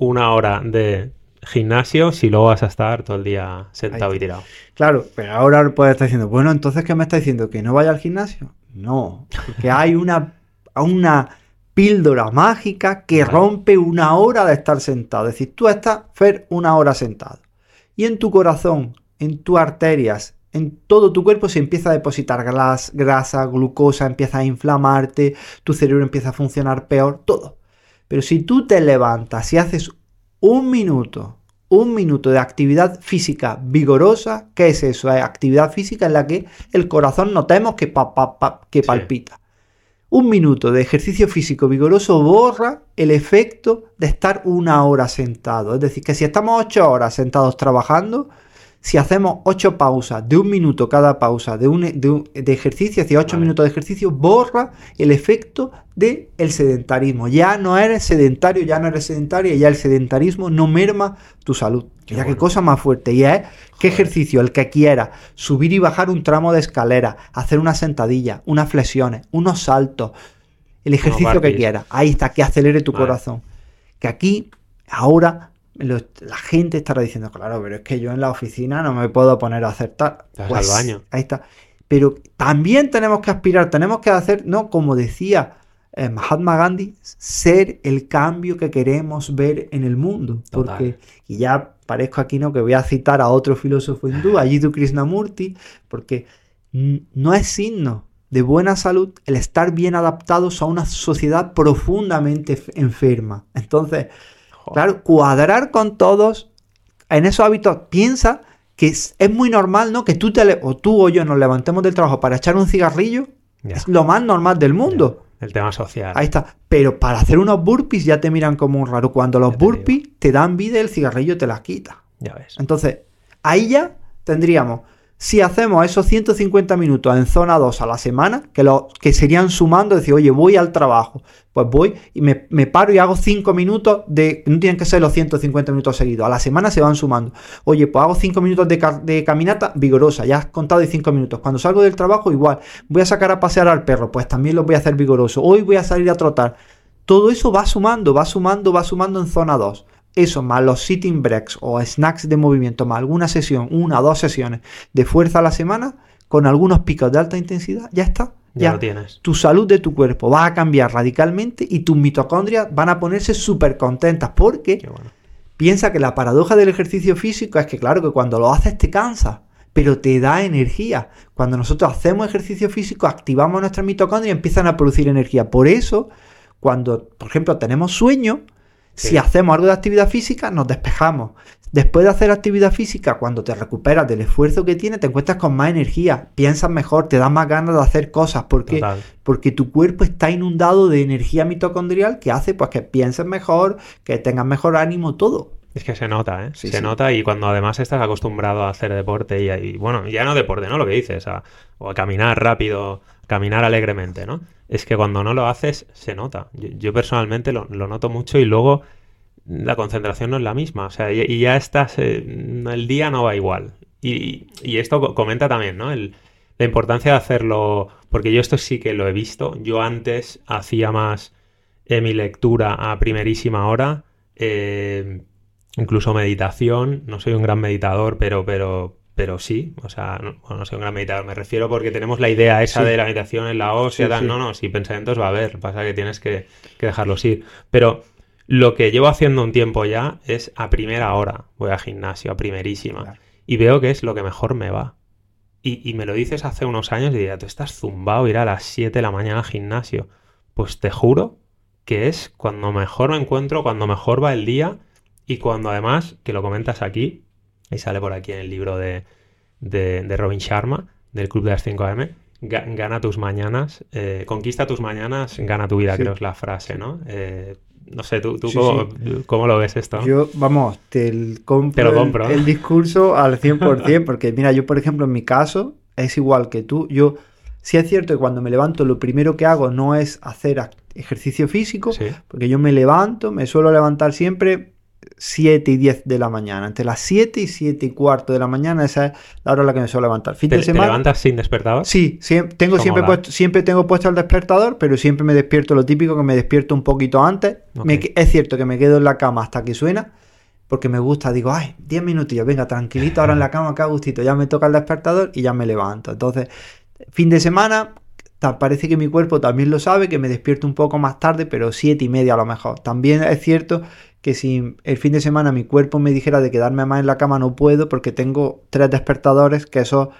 una hora de gimnasio si luego vas a estar todo el día sentado y tirado. Claro, pero ahora puedes estar diciendo, bueno, entonces, ¿qué me está diciendo? ¿Que no vaya al gimnasio? No, porque hay una, una píldora mágica que rompe una hora de estar sentado. Es decir, tú estás, Fer, una hora sentado. Y en tu corazón, en tus arterias, en todo tu cuerpo se empieza a depositar grasa, glucosa, empieza a inflamarte, tu cerebro empieza a funcionar peor, todo. Pero si tú te levantas y haces un minuto, un minuto de actividad física vigorosa, ¿qué es eso? Es actividad física en la que el corazón notemos que, que palpita. Un minuto de ejercicio físico vigoroso borra el efecto de estar una hora sentado. Es decir, que si estamos ocho horas sentados trabajando, si hacemos 8 pausas de un minuto cada pausa de, un, de, ejercicio, hacia 8 minutos de ejercicio, borra el efecto del el sedentarismo. Ya no eres sedentario, ya no eres sedentario, ya el sedentarismo no merma tu salud. ya qué cosa más fuerte. Y es qué ejercicio, el que quiera, subir y bajar un tramo de escalera, hacer una sentadilla, unas flexiones, unos saltos, el ejercicio que quiera. Ahí está, que acelere tu corazón. Que aquí, ahora, la gente estará diciendo, claro, pero es que yo en la oficina no me puedo poner a hacer tal. Pues, al baño. Ahí está. Pero también tenemos que aspirar, tenemos que hacer, ¿no? Como decía eh, Mahatma Gandhi, ser el cambio que queremos ver en el mundo. Porque, y ya parezco aquí, ¿no? Que voy a citar a otro filósofo hindú, Ayidu Krishnamurti, porque no es signo de buena salud el estar bien adaptados a una sociedad profundamente enferma. Entonces, Claro, cuadrar con todos en esos hábitos. Piensa que es, muy normal, ¿no? Que tú, te o tú o yo nos levantemos del trabajo para echar un cigarrillo. Es lo más normal del mundo. El tema social. Ahí está. Pero para hacer unos burpees ya te miran como un raro. Cuando los burpees te dan vida, el cigarrillo te las quita. Ya ves. Entonces, ahí ya tendríamos si hacemos esos 150 minutos en zona 2 a la semana, que, lo, que serían sumando, decir, oye, voy al trabajo, pues voy y me, paro y hago 5 minutos de, no tienen que ser los 150 minutos seguidos, a la semana se van sumando. Oye, pues hago 5 minutos de, de, caminata vigorosa, ya has contado de 5 minutos. Cuando salgo del trabajo, igual, voy a sacar a pasear al perro, pues también lo voy a hacer vigoroso. Hoy voy a salir a trotar. Todo eso va sumando, va sumando, va sumando en zona 2 eso más los sitting breaks o snacks de movimiento, más alguna sesión, una o dos sesiones de fuerza a la semana, con algunos picos de alta intensidad, ya está. ya, lo tienes. Tu salud de tu cuerpo va a cambiar radicalmente y tus mitocondrias van a ponerse súper contentas porque piensa que la paradoja del ejercicio físico es que claro que cuando lo haces te cansa, pero te da energía. Cuando nosotros hacemos ejercicio físico activamos nuestras mitocondrias y empiezan a producir energía. Por eso, cuando por ejemplo tenemos sueño, si hacemos algo de actividad física, nos despejamos. Después de hacer actividad física, cuando te recuperas del esfuerzo que tienes, te encuentras con más energía, piensas mejor, te das más ganas de hacer cosas. ¿Por qué? Porque tu cuerpo está inundado de energía mitocondrial que hace pues, que pienses mejor, que tengas mejor ánimo, todo. Es que se nota, ¿eh? se nota y cuando además estás acostumbrado a hacer deporte y, bueno, ya no deporte, ¿no? Lo que dices, o a caminar rápido, caminar alegremente, ¿no? Es que cuando no lo haces, se nota. Yo, personalmente lo, noto mucho y luego la concentración no es la misma. O sea, y, ya estás, eh, el día no va igual. Y, esto comenta también, ¿no? la importancia de hacerlo, porque yo esto sí que lo he visto. Yo antes hacía más eh, mi lectura a primerísima hora. Eh, incluso meditación. No soy un gran meditador, pero, pero, pero sí. O sea, no, soy un gran meditador. Me refiero porque tenemos la idea esa de la meditación en la ósea. No, no, si pensamientos va a haber. Pasa que tienes que, dejarlos ir. Pero lo que llevo haciendo un tiempo ya es a primera hora. Voy al gimnasio, a primerísima. Y veo que es lo que mejor me va. Y, me lo dices hace unos años y diría, tú estás zumbado ir a las 7 de la mañana al gimnasio. Pues te juro que es cuando mejor me encuentro, cuando mejor va el día y cuando además, que lo comentas aquí, y sale por aquí en el libro de, Robin Sharma, del Club de las 5am, gana tus mañanas, eh, conquista tus mañanas, gana tu vida, creo es la frase, ¿no? Eh, no sé, ¿tú, cómo, lo ves esto? Yo, vamos, te, compro, lo compro el, discurso al 100%, porque mira, yo por ejemplo en mi caso es igual que tú, yo sí es cierto que cuando me levanto lo primero que hago no es hacer ejercicio físico, porque yo me levanto, me suelo levantar siempre 7 y 10 de la mañana. Entre las 7 y 7 y cuarto de la mañana, esa es la hora en la que me suelo levantar. Te, levantas sin despertador? Sí, tengo siempre, puesto, siempre tengo puesto el despertador, pero siempre me despierto lo típico que me despierto un poquito antes. es cierto que me quedo en la cama hasta que suena, porque me gusta, digo, ay, 10 minutillos, venga, tranquilito ahora en la cama, acá gustito, ya me toca el despertador y ya me levanto. Entonces, fin de semana, parece que mi cuerpo también lo sabe, que me despierto un poco más tarde, pero siete y media a lo mejor. También es cierto que si el fin de semana mi cuerpo me dijera de quedarme más en la cama, no puedo porque tengo tres despertadores que eso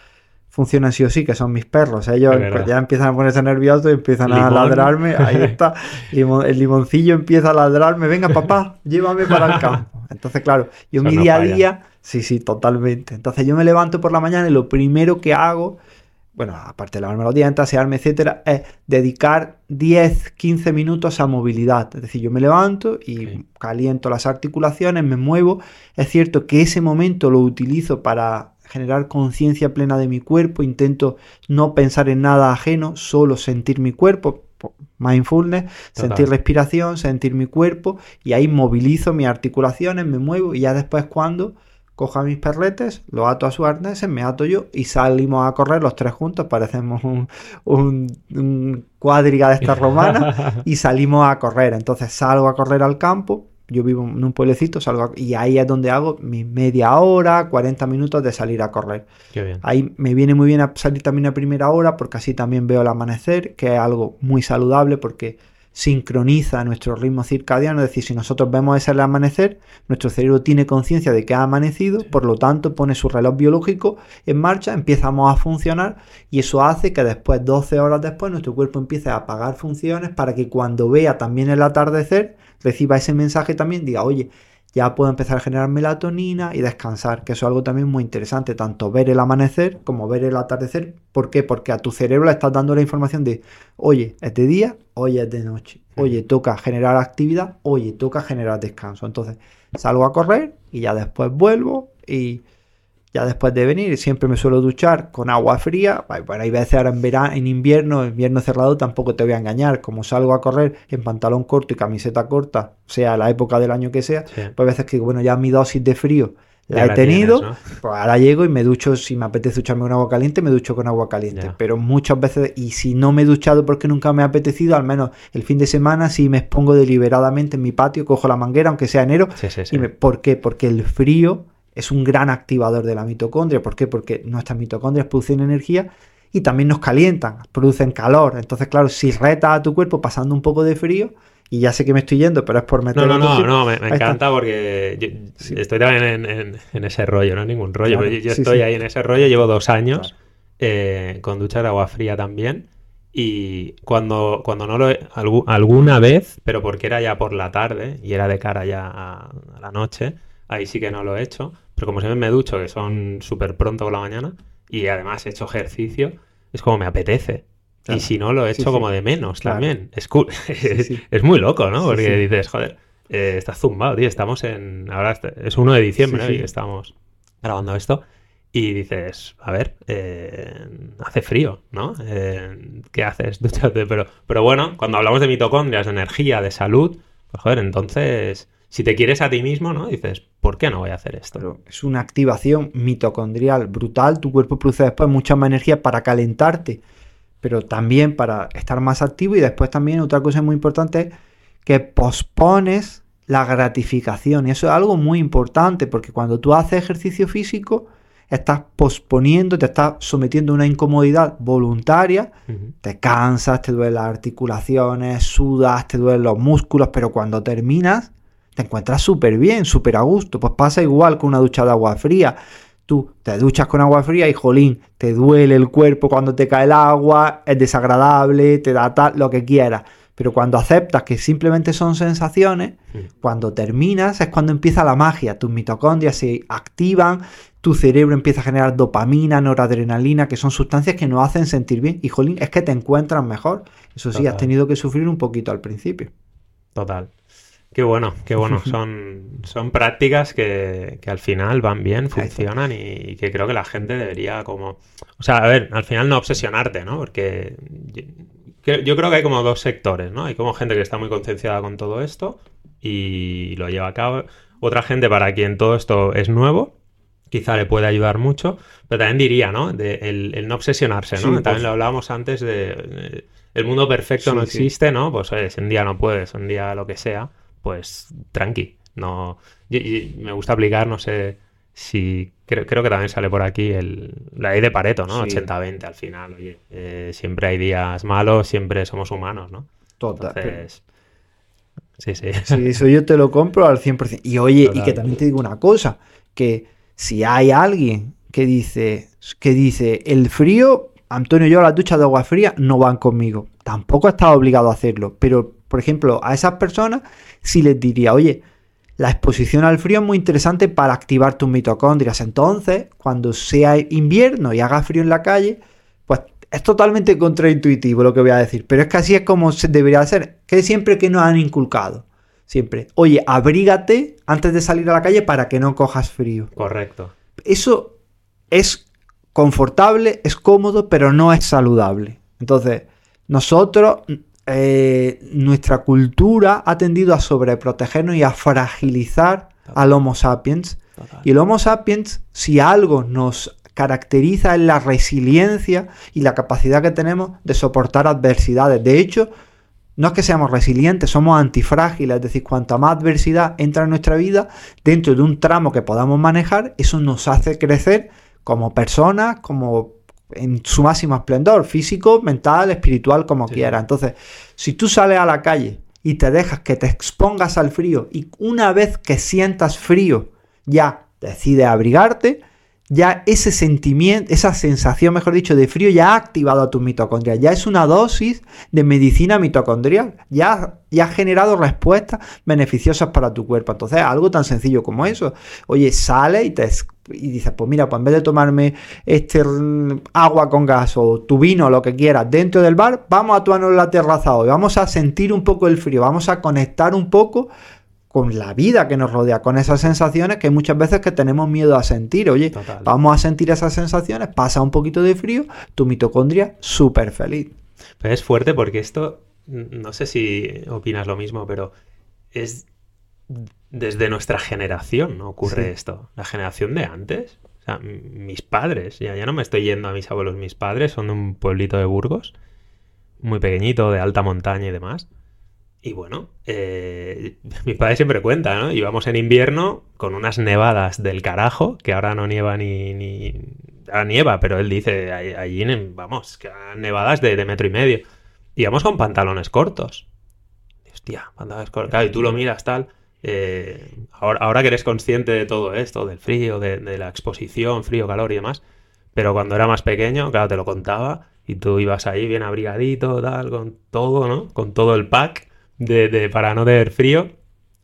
funcionan sí o sí, que son mis perros. Ellos pues, ya empiezan a ponerse nerviosos y empiezan a ladrarme. Ahí está. el limoncillo empieza a ladrarme. Venga, papá, llévame para el campo. Entonces, claro, yo mi día a día, sí, sí, totalmente. Entonces yo me levanto por la mañana y lo primero que hago bueno, aparte de lavarme los dientes, asearme, etcétera, es dedicar 10, 15 minutos a movilidad. Es decir, yo me levanto y caliento las articulaciones, me muevo. Es cierto que ese momento lo utilizo para generar conciencia plena de mi cuerpo, intento no pensar en nada ajeno, solo sentir mi cuerpo, mindfulness, sentir respiración, sentir mi cuerpo. Y ahí movilizo mis articulaciones, me muevo. Y ya después cuando cojo a mis perretes, lo ato a su arnés, me ato yo y salimos a correr los tres juntos, parecemos un, un, cuadriga de esta romana y salimos a correr. Entonces salgo a correr al campo, yo vivo en un pueblecito, salgo y ahí es donde hago mi media hora, 40 minutos de salir a correr. Ahí me viene muy bien a salir también a primera hora porque así también veo el amanecer, que es algo muy saludable porque sincroniza nuestro ritmo circadiano, es decir, si nosotros vemos ese amanecer, nuestro cerebro tiene conciencia de que ha amanecido, por lo tanto pone su reloj biológico en marcha, empezamos a funcionar y eso hace que después, 12 horas después, nuestro cuerpo empiece a apagar funciones para que cuando vea también el atardecer, reciba ese mensaje también, diga, oye, ya puedo empezar a generar melatonina y descansar, que eso es algo también muy interesante, tanto ver el amanecer como ver el atardecer. ¿Por qué? Porque a tu cerebro le estás dando la información de, oye, es de día, oye, es de noche, oye, toca generar actividad, oye, toca generar descanso. Entonces, salgo a correr y ya después vuelvo y ya después de venir siempre me suelo duchar con agua fría. Bueno, hay veces ahora en verano, en invierno, invierno cerrado tampoco te voy a engañar. Como salgo a correr en pantalón corto y camiseta corta, sea la época del año que sea, pues hay veces que bueno, ya mi dosis de frío la he tenido, pues ahora llego y me ducho, si me apetece ducharme con agua caliente, me ducho con agua caliente. Pero muchas veces, y si no me he duchado porque nunca me ha apetecido, al menos el fin de semana, si me expongo deliberadamente en mi patio, cojo la manguera, aunque sea enero. y ¿Por qué? Porque el frío es un gran activador de la mitocondria. ¿Por qué? Porque nuestras mitocondrias producen energía y también nos calientan, producen calor. Entonces, claro, si retas a tu cuerpo pasando un poco de frío, y ya sé que me estoy yendo, pero es por meter. No, no, no, no, me, encanta porque estoy también en, ese rollo, no es ningún rollo. yo, estoy ahí en ese rollo, llevo dos años eh, con ducha de agua fría también. Y cuando, cuando no lo he, alguna vez, pero porque era ya por la tarde y era de cara ya a, la noche, ahí sí que no lo he hecho. Pero como siempre me ducho, que son súper pronto por la mañana, y además he hecho ejercicio, es como me apetece. Y si no, lo he hecho como de menos también. Es, cool. es, muy loco, ¿no? Porque dices, joder, eh, estás zumbado, tío. Estamos en. Ahora es 1 de diciembre y estamos grabando esto. Y dices, a ver, eh, hace frío, ¿no? Eh, ¿Qué haces? Pero, pero bueno, cuando hablamos de mitocondrias, de energía, de salud, pues joder, entonces, si te quieres a ti mismo, ¿no? Dices, ¿por qué no voy a hacer esto? es una activación mitocondrial brutal, tu cuerpo produce después mucha más energía para calentarte, pero también para estar más activo. Y después también otra cosa muy importante es que pospones la gratificación. Y eso es algo muy importante porque cuando tú haces ejercicio físico, estás posponiendo, te estás sometiendo a una incomodidad voluntaria, te cansas, te duelen las articulaciones, sudas, te duelen los músculos, pero cuando terminas te encuentras súper bien, súper a gusto. Pues pasa igual con una ducha de agua fría. Tú te duchas con agua fría y jolín, te duele el cuerpo cuando te cae el agua, es desagradable, te da tal, lo que quieras. Pero cuando aceptas que simplemente son sensaciones, cuando terminas es cuando empieza la magia. Tus mitocondrias se activan, tu cerebro empieza a generar dopamina, noradrenalina, que son sustancias que nos hacen sentir bien. Y jolín, es que te encuentras mejor. Eso sí, has tenido que sufrir un poquito al principio. Total. Qué bueno, qué bueno. Son, son prácticas que, al final van bien, funcionan y, que creo que la gente debería como... O sea, a ver, al final no obsesionarte, ¿no? Porque yo, yo creo que hay como dos sectores, ¿no? Hay como gente que está muy concienciada con todo esto y lo lleva a cabo. Otra gente para quien todo esto es nuevo quizá le puede ayudar mucho, pero también diría, ¿no? De el, no obsesionarse, ¿no? también pues lo hablábamos antes de, el mundo perfecto no existe, ¿no? Pues oye, si un día no puedes, un día lo que sea, pues tranqui, no... Y, me gusta aplicar, no sé si... Creo, creo, que también sale por aquí el, la ley de Pareto, ¿no? 80-20 al final, oye, eh, siempre hay días malos, siempre somos humanos, ¿no? Total. Entonces... Sí, sí. Sí, eso yo te lo compro al 100%. Y oye, y que también te digo una cosa, que si hay alguien que dice, que dice, el frío, Antonio y yo las duchas de agua fría no van conmigo. Tampoco estado obligado a hacerlo. Pero, por ejemplo, a esas personas sí les diría, oye, la exposición al frío es muy interesante para activar tus mitocondrias. Entonces, cuando sea invierno y haga frío en la calle, pues es totalmente contraintuitivo lo que voy a decir. Pero es que así es como se debería hacer. Que siempre que nos han inculcado siempre, oye, abrígate antes de salir a la calle para que no cojas frío. Correcto. Eso es confortable, es cómodo, pero no es saludable. Entonces, nosotros, eh, nuestra cultura ha tendido a sobreprotegernos y a fragilizar al Homo sapiens. Y el Homo sapiens, si algo nos caracteriza es la resiliencia y la capacidad que tenemos de soportar adversidades. De hecho, no es que seamos resilientes, somos antifrágiles, es decir, cuanta más adversidad entra en nuestra vida dentro de un tramo que podamos manejar, eso nos hace crecer como personas, como en su máximo esplendor, físico, mental, espiritual, como quiera. Entonces, si tú sales a la calle y te dejas que te expongas al frío y una vez que sientas frío ya decides abrigarte, ya ese sentimiento, esa sensación, mejor dicho, de frío ya ha activado a tu mitocondria. Ya es una dosis de medicina mitocondrial. Ya, ya ha generado respuestas beneficiosas para tu cuerpo. Entonces, algo tan sencillo como eso. Oye, sale y te y dices, pues mira, pues en vez de tomarme este agua con gas o tu vino o lo que quieras dentro del bar, vamos a tomarnos la terraza hoy, vamos a sentir un poco el frío, vamos a conectar un poco con la vida que nos rodea, con esas sensaciones que muchas veces que tenemos miedo a sentir. Oye, vamos a sentir esas sensaciones, pasa un poquito de frío, tu mitocondria súper feliz. Pero es fuerte porque esto, no sé si opinas lo mismo, pero es desde nuestra generación ¿no? ocurre esto. La generación de antes, o sea, mis padres, ya, ya no me estoy yendo a mis abuelos, mis padres son de un pueblito de Burgos, muy pequeñito, de alta montaña y demás y bueno, eh, mi padre siempre cuenta, ¿no? Íbamos en invierno con unas nevadas del carajo, que ahora no nieva ni, ni a nieva, pero él dice, allí, vamos, que nevadas de, de metro y medio. Y vamos con pantalones cortos. Hostia, pantalones cortos. Claro, y tú lo miras tal. Eh, ahora, ahora, que eres consciente de todo esto, del frío, de, de, la exposición, frío, calor y demás, pero cuando era más pequeño, claro, te lo contaba y tú ibas ahí bien abrigadito, tal, con todo, ¿no? Con todo el pack de, de para no tener frío.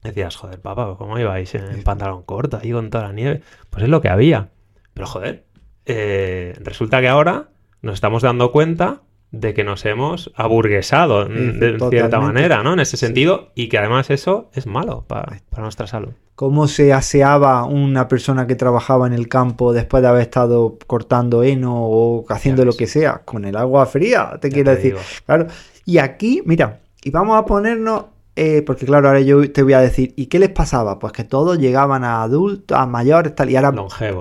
Decías, joder, papá, ¿cómo ibais en pantalón corto ahí con toda la nieve? Pues es lo que había. Pero joder, eh, resulta que ahora nos estamos dando cuenta de que nos hemos aburguesado de cierta manera, ¿no? En ese sentido, y que además eso es malo para, nuestra salud. ¿Cómo se aseaba una persona que trabajaba en el campo después de haber estado cortando heno o haciendo lo que sea? Con el agua fría, te quiero decir. Claro. Y aquí, mira, y vamos a ponernos eh, porque claro, ahora yo te voy a decir, ¿y qué les pasaba? Pues que todos llegaban a adultos, a mayores, tal, y ahora...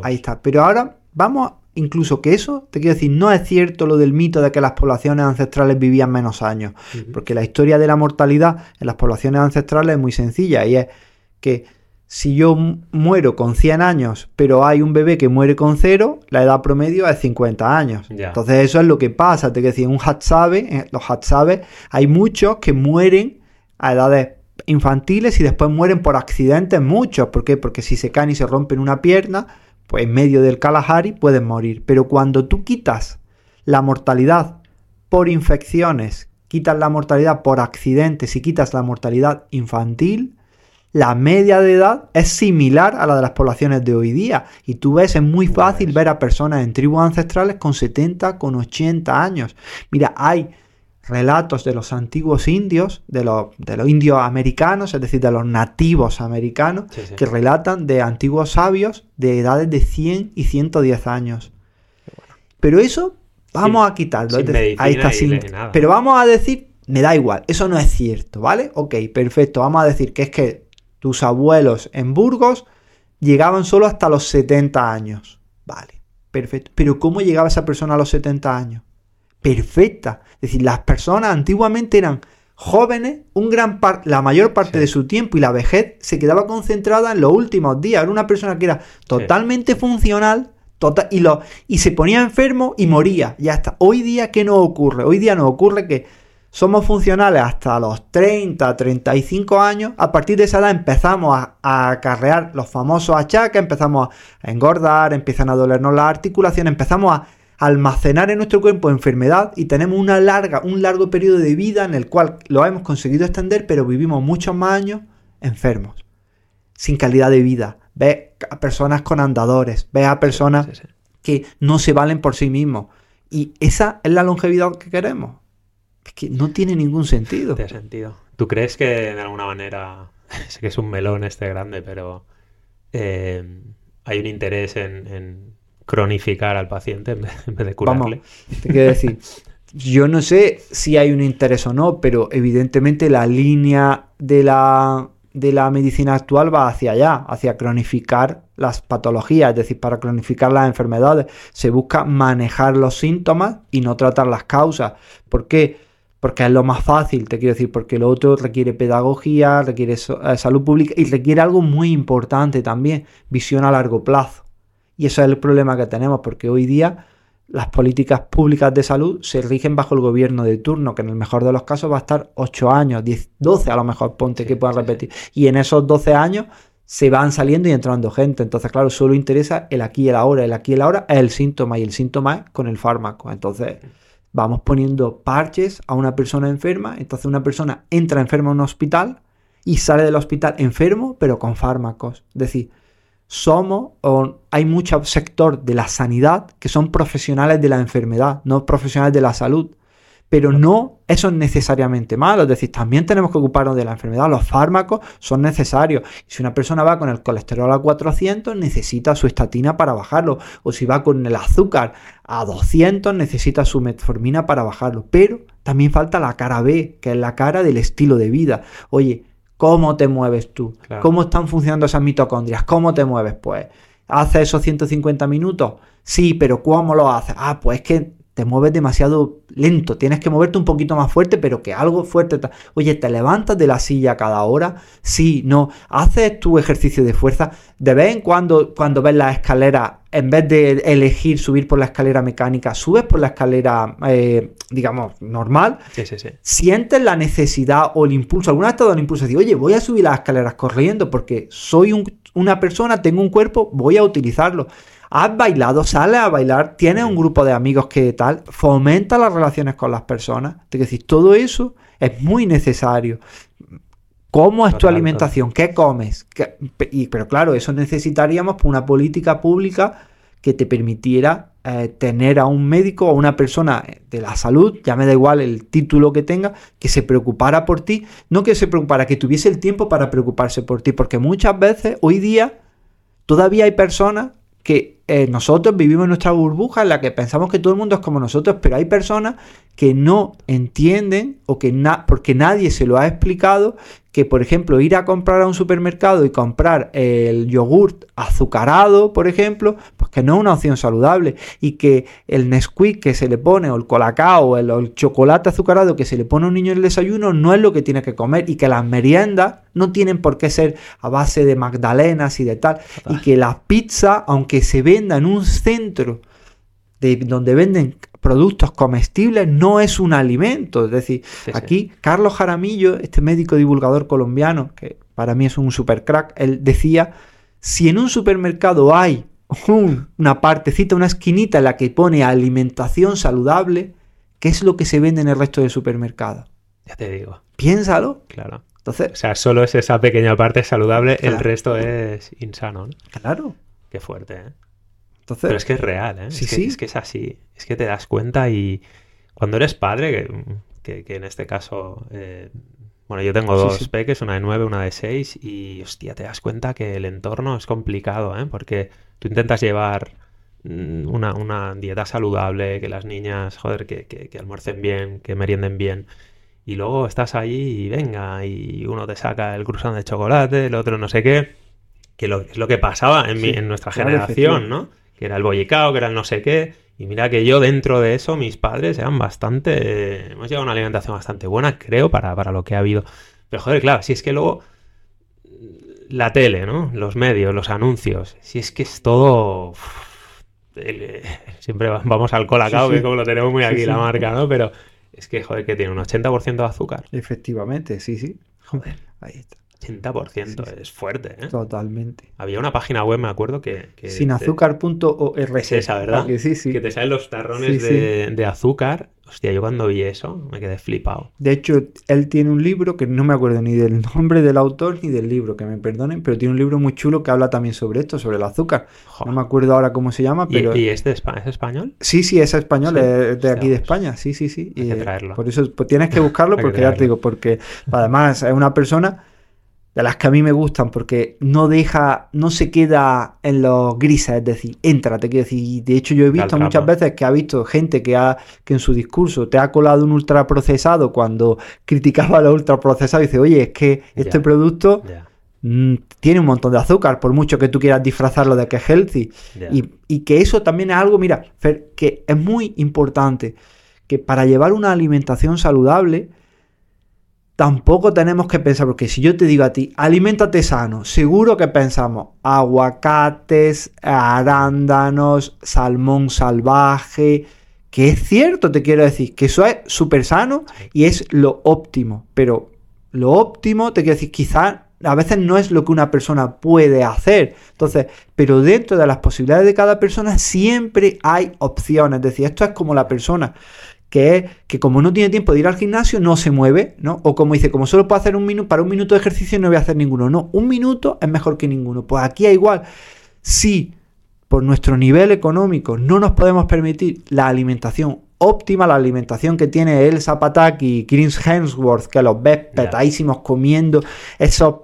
Ahí está. Pero ahora vamos, incluso que eso, te quiero decir, no es cierto lo del mito de que las poblaciones ancestrales vivían menos años, porque la historia de la mortalidad en las poblaciones ancestrales es muy sencilla, y es que si yo muero con 100 años, pero hay un bebé que muere con cero, la edad promedio es 50 años. Entonces eso es lo que pasa, te quiero decir, un Hatsabe, eh, los Hatsabe, hay muchos que mueren a edades infantiles y después mueren por accidentes muchos. ¿Por qué? Porque si se caen y se rompen una pierna, pues en medio del Kalahari pueden morir. Pero cuando tú quitas la mortalidad por infecciones, quitas la mortalidad por accidentes y quitas la mortalidad infantil, la media de edad es similar a la de las poblaciones de hoy día. Y tú ves, es muy fácil ver a personas en tribus ancestrales con 70, con 80 años. Mira, hay relatos de los antiguos indios, de los, de los indios americanos, es decir, de los nativos americanos, que relatan de antiguos sabios de edades de 100 y 110 años. Pero eso vamos a quitarlo. ahí está, sin, pero vamos a decir, me da igual, eso no es cierto, ¿vale? Ok, perfecto, vamos a decir que es que tus abuelos en Burgos llegaban solo hasta los 70 años. Vale, perfecto. Pero ¿cómo llegaba esa persona a los 70 años? Perfecta. Es decir, las personas antiguamente eran jóvenes, un gran la mayor parte de su tiempo y la vejez se quedaba concentrada en los últimos días. Era una persona que era totalmente funcional tota-, y, lo, y se ponía enfermo y moría. Ya está. Hoy día, ¿qué nos ocurre? Hoy día nos ocurre que somos funcionales hasta los 30, 35 años. A partir de esa edad empezamos a, a acarrear los famosos achaques, empezamos a engordar, empiezan a dolernos las articulaciones, empezamos a almacenar en nuestro cuerpo enfermedad y tenemos una larga, un largo periodo de vida en el cual lo hemos conseguido extender, pero vivimos muchos más años enfermos, sin calidad de vida. Ve a personas con andadores, ve a personas que no se valen por sí mismos. Y esa es la longevidad que queremos. Es que no tiene ningún sentido. Tiene sentido. ¿Tú crees que de alguna manera, sé que es un melón este grande, pero eh, hay un interés en cronificar al paciente en vez, de curarle. Vamos, te quiero decir, yo no sé si hay un interés o no, pero evidentemente la línea de la, de la medicina actual va hacia allá, hacia cronificar las patologías, es decir, para cronificar las enfermedades. Se busca manejar los síntomas y no tratar las causas. ¿Por qué? Porque es lo más fácil, te quiero decir, porque lo otro requiere pedagogía, requiere eh, salud pública y requiere algo muy importante también, visión a largo plazo. Y eso es el problema que tenemos, porque hoy día las políticas públicas de salud se rigen bajo el gobierno de turno, que en el mejor de los casos va a estar 8 años, 10, 12 a lo mejor, ponte que puedan repetir. Y en esos 12 años se van saliendo y entrando gente. Entonces, claro, solo interesa el aquí y el ahora. El aquí y el ahora es el síntoma y el síntoma es con el fármaco. Entonces, vamos poniendo parches a una persona enferma. Entonces, una persona entra enferma en un hospital y sale del hospital enfermo, pero con fármacos. Es decir, somos, o hay mucho sector de la sanidad que son profesionales de la enfermedad, no profesionales de la salud. Pero no, eso es necesariamente malo. Es decir, también tenemos que ocuparnos de la enfermedad. Los fármacos son necesarios. Si una persona va con el colesterol a 400, necesita su estatina para bajarlo. O si va con el azúcar a 200, necesita su metformina para bajarlo. Pero también falta la cara B, que es la cara del estilo de vida. Oye, ¿Cómo te mueves tú? ¿Cómo están funcionando esas mitocondrias? ¿Cómo te mueves? Pues, ¿haces esos 150 minutos? Sí, pero ¿cómo lo haces? Ah, pues es que te mueves demasiado lento, tienes que moverte un poquito más fuerte, pero que algo fuerte. Oye, ¿te levantas de la silla cada hora? Sí, no. ¿Haces tu ejercicio de fuerza? De vez en cuando, cuando ves la escalera, en vez de elegir subir por la escalera mecánica, subes por la escalera, eh, digamos, normal. Sí, sí, sí. Sientes la necesidad o el impulso. ¿Alguna vez te ha dado el impulso de decir, oye, voy a subir las escaleras corriendo porque soy una persona, tengo un cuerpo, voy a utilizarlo? Has bailado, sales a bailar, tienes un grupo de amigos que tal, fomenta las relaciones con las personas. Es decir, todo eso es muy necesario. ¿Cómo es tu alimentación? ¿Qué comes? pero claro, eso necesitaríamos una política pública que te permitiera eh, tener a un médico o una persona de la salud, ya me da igual el título que tenga, que se preocupara por ti, no que se preocupara, que tuviese el tiempo para preocuparse por ti, porque muchas veces hoy día todavía hay personas que eh, nosotros vivimos en nuestra burbuja en la que pensamos que todo el mundo es como nosotros, pero hay personas que no entienden o que porque nadie se lo ha explicado que, por ejemplo, ir a comprar a un supermercado y comprar el yogurt azucarado, por ejemplo, pues que no es una opción saludable y que el Nesquik que se le pone o el colacao o el, chocolate azucarado que se le pone a un niño en el desayuno no es lo que tiene que comer y que las meriendas no tienen por qué ser a base de magdalenas y de tal y que la pizza, aunque se en un centro de donde venden productos comestibles no es un alimento. Es decir, aquí Carlos Jaramillo, este médico divulgador colombiano, que para mí es un super crack, él decía, si en un supermercado hay una partecita, una esquinita en la que pone alimentación saludable, ¿qué es lo que se vende en el resto del supermercado? Ya te digo. Piénsalo. Claro. Entonces, o sea, solo es esa pequeña parte saludable, el resto es insano. Claro. Qué fuerte, ¿eh? Pero es que es real, ¿eh? Sí, es, que, sí. es que es así. Es que te das cuenta y cuando eres padre, que, en este caso, eh, bueno, yo tengo dos peques, una de nueve, una de seis, y hostia, te das cuenta que el entorno es complicado, ¿eh? Porque tú intentas llevar mm, una, dieta saludable, que las niñas, joder, que, que, almuercen bien, que merienden bien. Y luego estás ahí y venga, y uno te saca el cruzán de chocolate, el otro no sé qué, que lo, es lo que pasaba en, mi, en nuestra generación, ¿no? Que era el bollicao, que era el no sé qué. Y mira que yo dentro de eso, mis padres eran bastante... hemos llevado una alimentación bastante buena, creo, para, para lo que ha habido. Pero joder, claro, si es que luego la tele, ¿no? Los medios, los anuncios, si es que es todo... siempre vamos al colacao, que como lo tenemos muy aquí la marca, ¿no? Pero es que, joder, que tiene un 80% de azúcar. Efectivamente, sí, sí. Joder, ahí está. 80% es fuerte, ¿eh? Totalmente. Había una página web, me acuerdo, que... que Sinazúcar.org. Es esa, ¿verdad? Que, sí, sí. que te salen los tarrones de, azúcar. Hostia, yo cuando vi eso me quedé flipado. De hecho, él tiene un libro que no me acuerdo ni del nombre del autor ni del libro, que me perdonen, pero tiene un libro muy chulo que habla también sobre esto, sobre el azúcar. No me acuerdo ahora cómo se llama, pero... ¿Y, es, de es español? Sí, sí, es español, es de aquí de España, sí, sí, sí. Hay que traerlo. Por eso pues, tienes que buscarlo porque ya te digo, porque además es una persona de las que a mí me gustan porque no deja, no se queda en los grises, es decir, entra, te quiero decir. De hecho, yo he visto muchas veces que ha visto gente que ha, que en su discurso te ha colado un ultraprocesado cuando criticaba los ultraprocesados y dice, oye, es que este producto mm, tiene un montón de azúcar, por mucho que tú quieras disfrazarlo de que es healthy. Y, y que eso también es algo, mira, que es muy importante, que para llevar una alimentación saludable, tampoco tenemos que pensar, porque si yo te digo a ti, aliméntate sano, seguro que pensamos aguacates, arándanos, salmón salvaje, que es cierto, te quiero decir, que eso es súper sano y es lo óptimo, pero lo óptimo, te quiero decir, quizás a veces no es lo que una persona puede hacer. Entonces, pero dentro de las posibilidades de cada persona siempre hay opciones. Es decir, esto es como la persona que es que como no tiene tiempo de ir al gimnasio, no se mueve, ¿no? O como dice, como solo puedo hacer un minuto, para un minuto de ejercicio no voy a hacer ninguno. No, un minuto es mejor que ninguno. Pues aquí es igual. Si por nuestro nivel económico no nos podemos permitir la alimentación óptima, la alimentación que tiene el Zapataki y Chris Hemsworth, que los ves petadísimos comiendo esos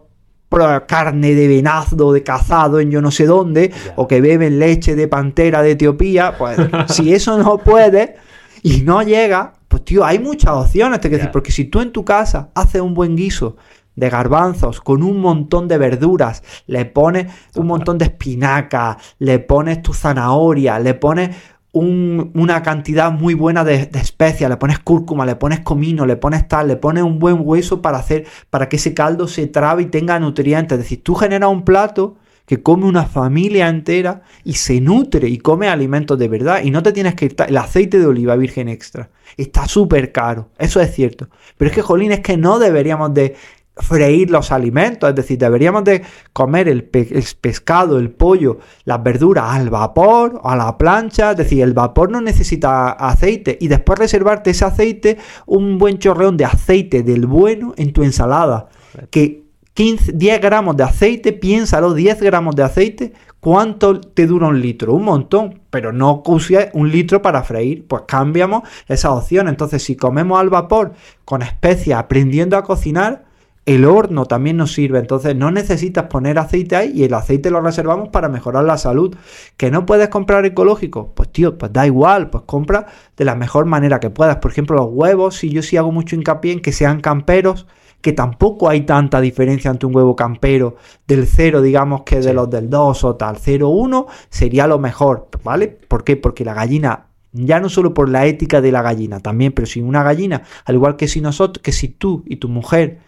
carne de venazdo de cazado en yo no sé dónde, o que beben leche de pantera de Etiopía, pues si eso no puede, y no llega, pues tío, hay muchas opciones, te decir, porque si tú en tu casa haces un buen guiso de garbanzos con un montón de verduras, le pones un montón de espinaca, le pones tu zanahoria, le pones una cantidad muy buena de, especias, le pones cúrcuma, le pones comino, le pones tal, le pones un buen hueso para hacer, para que ese caldo se trabe y tenga nutrientes. Es decir, tú generas un plato que come una familia entera y se nutre y come alimentos de verdad. Y no te tienes que ir. El aceite de oliva virgen extra está súper caro. Eso es cierto. Pero es que, Jolín, es que no deberíamos de freír los alimentos, es decir, deberíamos de comer el, pescado, el pollo, las verduras al vapor, a la plancha, es decir, el vapor no necesita aceite y después reservarte ese aceite, un buen chorreón de aceite del bueno en tu ensalada, que 15, 10 gramos de aceite, piénsalo, 10 gramos de aceite, ¿cuánto te dura un litro? Un montón, pero no uses un litro para freír, pues cambiamos esa opción. Entonces, si comemos al vapor con especias, aprendiendo a cocinar, el horno también nos sirve, entonces no necesitas poner aceite ahí y el aceite lo reservamos para mejorar la salud. ¿Que no puedes comprar ecológico? Pues tío, pues da igual, pues compra de la mejor manera que puedas. Por ejemplo, los huevos, si yo sí hago mucho hincapié en que sean camperos, que tampoco hay tanta diferencia entre un huevo campero del 0, digamos, que de los del 2 o tal. 0-1 sería lo mejor, ¿vale? ¿Por qué? Porque la gallina ya no solo por la ética de la gallina, también, pero si una gallina, al igual que si nosotros, que si tú y tu mujer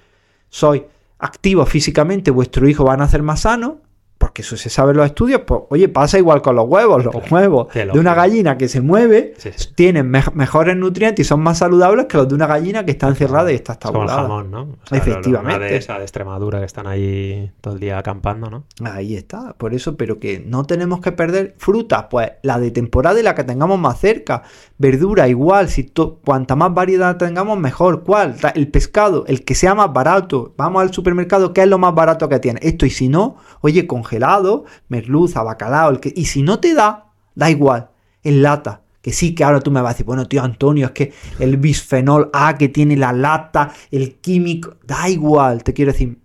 soy activo físicamente, vuestro hijo va a nacer más sano, porque eso se sabe en los estudios, pues oye, pasa igual con los huevos. Los huevos de una gallina que se mueve tienen mejores nutrientes y son más saludables que los de una gallina que está encerrada y está estabulada. Como el jamón, ¿no? Efectivamente. de esa de Extremadura que están ahí todo el día acampando, ¿no? Ahí está, por eso, pero que no tenemos que perder frutas, pues la de temporada y la que tengamos más cerca. Verdura igual, si cuanta más variedad tengamos, mejor. ¿Cuál? El pescado, el que sea más barato. Vamos al supermercado, ¿qué es lo más barato que tiene? Esto, y si no, oye, congelado merluza, bacalao, el que, y si no te da, da igual, en lata. Que sí, que ahora tú me vas a decir, bueno, tío Antonio, es que el bisfenol A que tiene la lata, el químico, da igual, te quiero decir,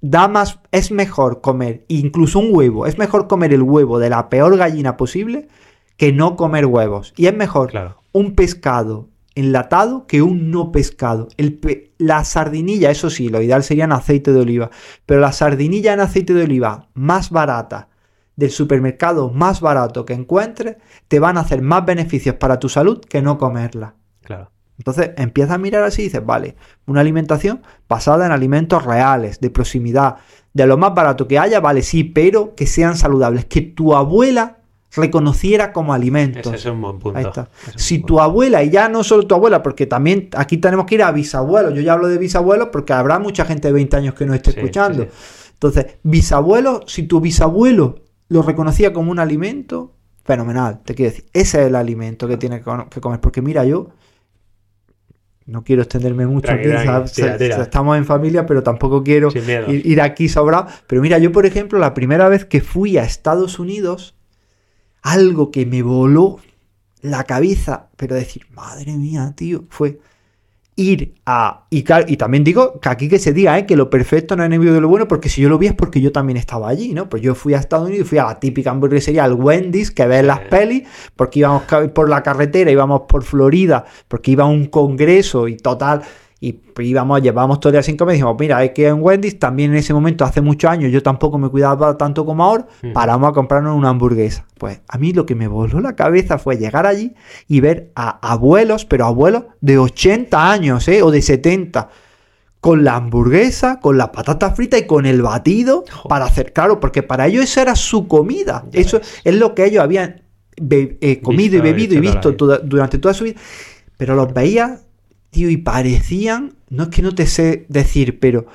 da más, es mejor comer, incluso un huevo, es mejor comer el huevo de la peor gallina posible que no comer huevos. Y es mejor un pescado enlatado que un no pescado. El la sardinilla, eso sí, lo ideal sería en aceite de oliva, pero la sardinilla en aceite de oliva más barata del supermercado más barato que encuentres, te van a hacer más beneficios para tu salud que no comerla. Claro. Entonces empiezas a mirar así y dices, vale, una alimentación basada en alimentos reales, de proximidad, de lo más barato que haya, vale, sí, pero que sean saludables, que tu abuela reconociera como alimento. Ese es un buen punto. si tu abuela, y ya no solo tu abuela, porque también aquí tenemos que ir a bisabuelos, yo ya hablo de bisabuelos porque habrá mucha gente de 20 años que no esté escuchando. Entonces, bisabuelo, si tu bisabuelo lo reconocía como un alimento, fenomenal, te quiero decir, ese es el alimento que tiene que comer, porque mira, yo no quiero extenderme mucho aquí, estamos en familia, pero tampoco quiero ir, ir, aquí sobrado. Pero mira, yo por ejemplo, la primera vez que fui a Estados Unidos, algo que me voló la cabeza, pero decir, madre mía, tío, fue ir a... Y, y también digo que aquí que se diga, ¿eh? que lo perfecto no es enemigo de lo bueno, porque si yo lo vi es porque yo también estaba allí, ¿no? Pues yo fui a Estados Unidos, fui a la típica hamburguesería, al Wendy's, que ves las pelis, porque íbamos por la carretera, íbamos por Florida, porque iba a un congreso y total y íbamos, llevábamos todo el día sin comer y dijimos, mira, es que en Wendy's también en ese momento, hace muchos años, yo tampoco me cuidaba tanto como ahora, mm. paramos a comprarnos una hamburguesa. Pues a mí lo que me voló la cabeza fue llegar allí y ver a abuelos, pero abuelos de 80 años, ¿eh? O de 70 con la hamburguesa, con la patata frita y con el batido para hacer, claro, porque para ellos esa era su comida. Eso es lo que ellos habían eh, comido y bebido y visto durante toda su vida. Pero los veía y parecían, no es que no te sé decir, pero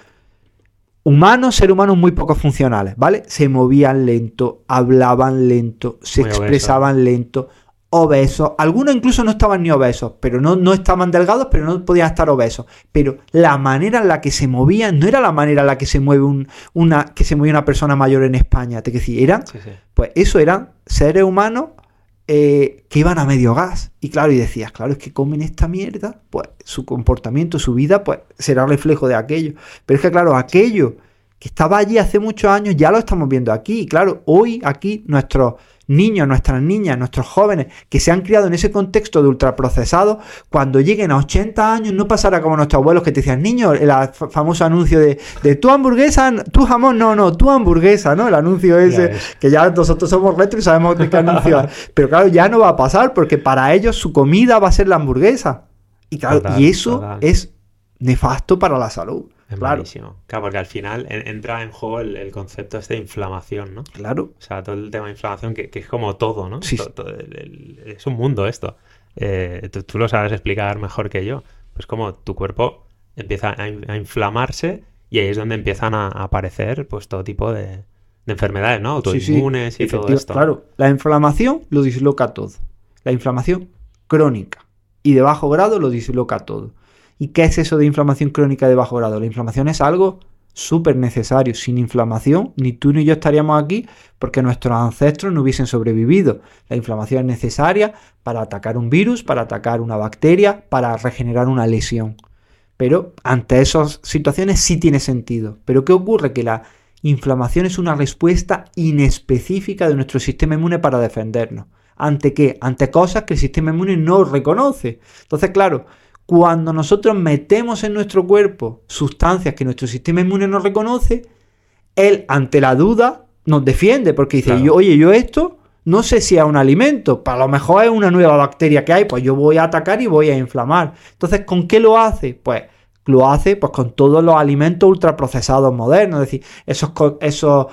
humanos, seres humanos muy poco funcionales, ¿vale? Se movían lento, hablaban lento, se expresaban lento, obesos, algunos incluso no estaban ni obesos, pero no, no estaban delgados, pero no podían estar obesos. Pero la manera en la que se movían no era la manera en la que se mueve un, una, que se mueve una persona mayor en España, te decir, eran, pues eso eran seres humanos eh, que iban a medio gas. Y claro, y decías, claro, es que comen esta mierda, pues su comportamiento, su vida, pues será reflejo de aquello. Pero es que, claro, aquello que estaba allí hace muchos años, ya lo estamos viendo aquí. Y claro, hoy aquí nuestros niños, nuestras niñas, nuestros jóvenes que se han criado en ese contexto de ultraprocesado, cuando lleguen a 80 años no pasará como nuestros abuelos que te decían, niño, el famoso anuncio de, de tu hamburguesa, tu jamón, no, no, tu hamburguesa, ¿no? El anuncio ese, que ya nosotros somos retro y sabemos de qué anuncio Pero claro, ya no va a pasar porque para ellos su comida va a ser la hamburguesa. Y claro, y eso es nefasto para la salud. Es claro. Claro, porque al final entra en juego el, concepto este de inflamación, ¿no? Claro. O sea, todo el tema de inflamación, que, es como todo, ¿no? Sí. es un mundo esto. Eh, tú, lo sabes explicar mejor que yo. Pues como tu cuerpo empieza a, inflamarse y ahí es donde empiezan a, aparecer pues todo tipo de, enfermedades, ¿no? Autoinmunes y todo esto. Claro, la inflamación lo disloca todo. La inflamación crónica y de bajo grado lo disloca todo. ¿Y qué es eso de inflamación crónica de bajo grado? La inflamación es algo súper necesario. Sin inflamación, ni tú ni yo estaríamos aquí porque nuestros ancestros no hubiesen sobrevivido. La inflamación es necesaria para atacar un virus, para atacar una bacteria, para regenerar una lesión. Pero ante esas situaciones sí tiene sentido. Pero ¿qué ocurre? Que la inflamación es una respuesta inespecífica de nuestro sistema inmune para defendernos. ¿Ante qué? Ante cosas que el sistema inmune no reconoce. Entonces, claro, cuando nosotros metemos en nuestro cuerpo sustancias que nuestro sistema inmune no reconoce, él ante la duda nos defiende porque dice, oye, yo esto no sé si es un alimento, para lo mejor es una nueva bacteria que hay, pues yo voy a atacar y voy a inflamar. Entonces, ¿con qué lo hace? Pues lo hace pues con todos los alimentos ultraprocesados modernos, es decir, esos, esos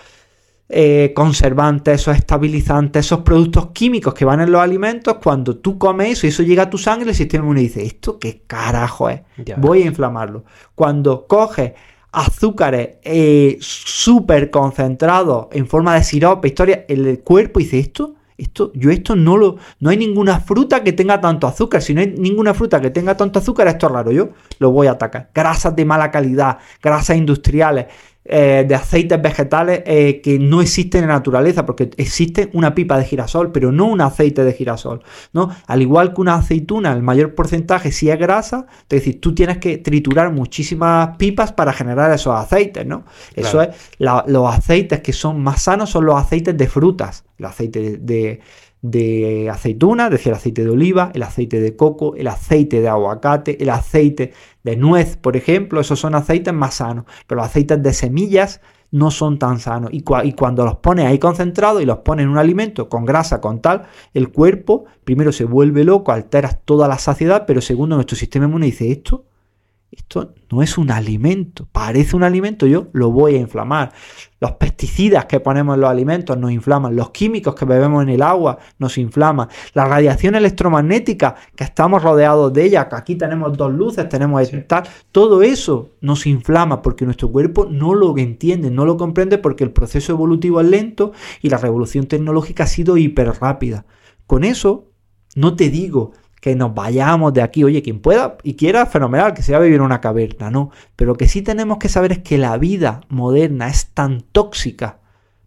eh, conservantes, esos estabilizantes, esos productos químicos que van en los alimentos, cuando tú comes eso y eso llega a tu sangre, el sistema inmune dice, ¿esto qué carajo es? Voy a inflamarlo. Cuando coges azúcares eh, súper concentrados en forma de sirope, historia, el cuerpo dice, ¿esto? Esto, yo esto no lo, no hay ninguna fruta que tenga tanto azúcar. Si no hay ninguna fruta que tenga tanto azúcar, esto es raro. Yo lo voy a atacar. Grasas de mala calidad, grasas industriales, eh, de aceites vegetales eh, que no existen en la naturaleza, porque existe una pipa de girasol, pero no un aceite de girasol, ¿no? Al igual que una aceituna, el mayor porcentaje si es grasa, es decir, tú tienes que triturar muchísimas pipas para generar esos aceites, ¿no? Eso es, los aceites que son más sanos son los aceites de frutas, el aceite de de aceituna, es decir, el aceite de oliva, el aceite de coco, el aceite de aguacate, el aceite de nuez, por ejemplo, esos son aceites más sanos, pero los aceites de semillas no son tan sanos. Y, cuando los pones ahí concentrados y los pones en un alimento con grasa, con tal, el cuerpo primero se vuelve loco, alteras toda la saciedad, pero segundo, nuestro sistema inmune dice esto esto no es un alimento, parece un alimento, yo lo voy a inflamar. Los pesticidas que ponemos en los alimentos nos inflaman, los químicos que bebemos en el agua nos inflaman, la radiación electromagnética que estamos rodeados de ella, que aquí tenemos dos luces, tenemos tal, todo eso nos inflama porque nuestro cuerpo no lo entiende, no lo comprende porque el proceso evolutivo es lento y la revolución tecnológica ha sido hiper rápida. Con eso, no te digo que nos vayamos de aquí. Oye, quien pueda y quiera, fenomenal, que se va a vivir en una caverna, ¿no? Pero lo que sí tenemos que saber es que la vida moderna es tan tóxica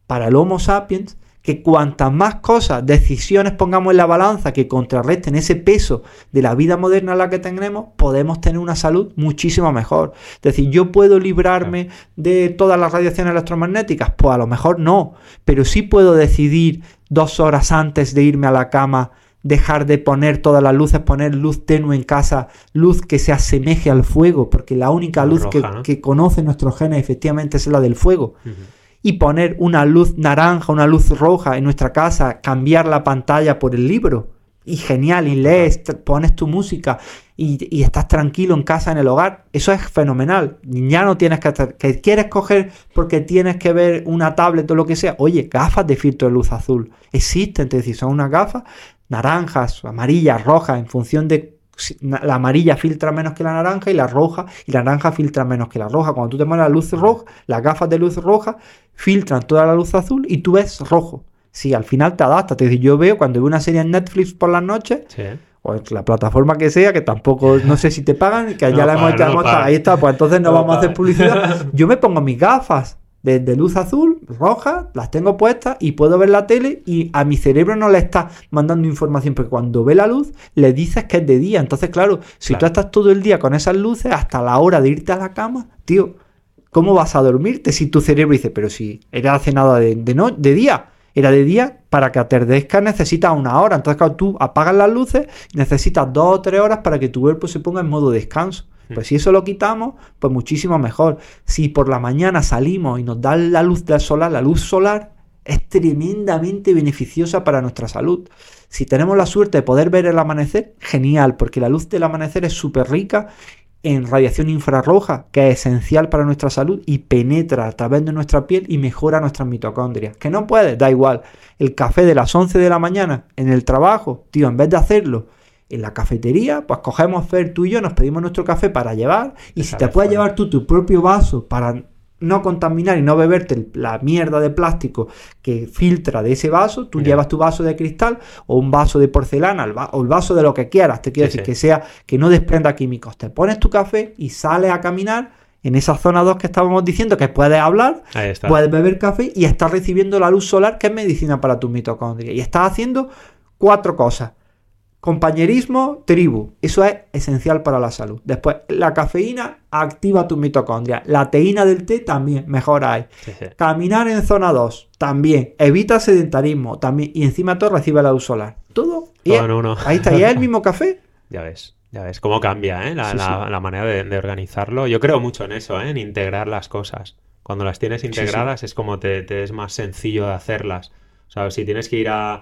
para el Homo sapiens que cuantas más cosas, decisiones pongamos en la balanza que contrarresten ese peso de la vida moderna en la que tenemos, podemos tener una salud muchísimo mejor. Es decir, yo puedo librarme de todas las radiaciones electromagnéticas, pues a lo mejor no, pero sí puedo decidir dos horas antes de irme a la cama dejar de poner todas las luces, poner luz tenue en casa, luz que se asemeje al fuego, porque la única luz que, conoce nuestro genes efectivamente es la del fuego. Y poner una luz naranja, una luz roja en nuestra casa, cambiar la pantalla por el libro. Y genial, y lees, pones tu música y, estás tranquilo en casa, en el hogar. Eso es fenomenal. Ya no tienes que, que quieres coger porque tienes que ver una tablet o lo que sea. Oye, gafas de filtro de luz azul. Existen, es decir, son unas gafas naranjas, amarillas, rojas, en función de la amarilla filtra menos que la naranja y la roja y la naranja filtra menos que la roja. Cuando tú te pones la luz roja, las gafas de luz roja filtran toda la luz azul y tú ves rojo. Sí, al final te adaptas. Te yo veo cuando veo una serie en Netflix por las noches, o en la plataforma que sea, que tampoco, no sé si te pagan, que ya la hemos echado, ahí está, pues entonces no, vamos a hacer publicidad. Yo me pongo mis gafas de, luz azul, roja, las tengo puestas y puedo ver la tele y a mi cerebro no le está mandando información porque cuando ve la luz le dices que es de día. Entonces, claro, si tú estás todo el día con esas luces hasta la hora de irte a la cama, tío, ¿Cómo vas a dormirte si tu cerebro dice, pero si era hace nada de, no, de día? Era de día, para que atardezca necesitas una hora. Entonces, cuando tú apagas las luces, necesitas dos o tres horas para que tu cuerpo se ponga en modo descanso. Pues si eso lo quitamos, pues muchísimo mejor. Si por la mañana salimos y nos da la luz del solar, la luz solar es tremendamente beneficiosa para nuestra salud. Si tenemos la suerte de poder ver el amanecer, genial, porque la luz del amanecer es súper rica en radiación infrarroja, que es esencial para nuestra salud y penetra a través de nuestra piel y mejora nuestras mitocondrias. Que no puedes, da igual. El café de las 11 de la mañana en el trabajo, tío, en vez de hacerlo en la cafetería, pues cogemos Fer tú y yo, nos pedimos nuestro café para llevar y si te puedes llevar tú tu propio vaso para no contaminar y no beberte la mierda de plástico que filtra de ese vaso, tú llevas tu vaso de cristal o un vaso de porcelana o el vaso de lo que quieras, te quiero decir que sea que no desprenda químicos. Te pones tu café y sales a caminar en esa zona 2 que estábamos diciendo que puedes hablar, puedes beber café y estás recibiendo la luz solar que es medicina para tus mitocondrias y estás haciendo cuatro cosas. Compañerismo, tribu. Eso es esencial para la salud. Después, la cafeína activa tu mitocondria. La teína del té también mejora ahí. Caminar en zona 2 también. Evita sedentarismo también. Y encima todo recibe la luz solar. Todo. Ahí está. ¿Y es el mismo café? Ya ves. Ya ves cómo cambia ¿eh? la, manera de, organizarlo. Yo creo mucho en eso, ¿eh? en integrar las cosas. Cuando las tienes integradas es como te, te es más sencillo de hacerlas. O sea, si tienes que ir a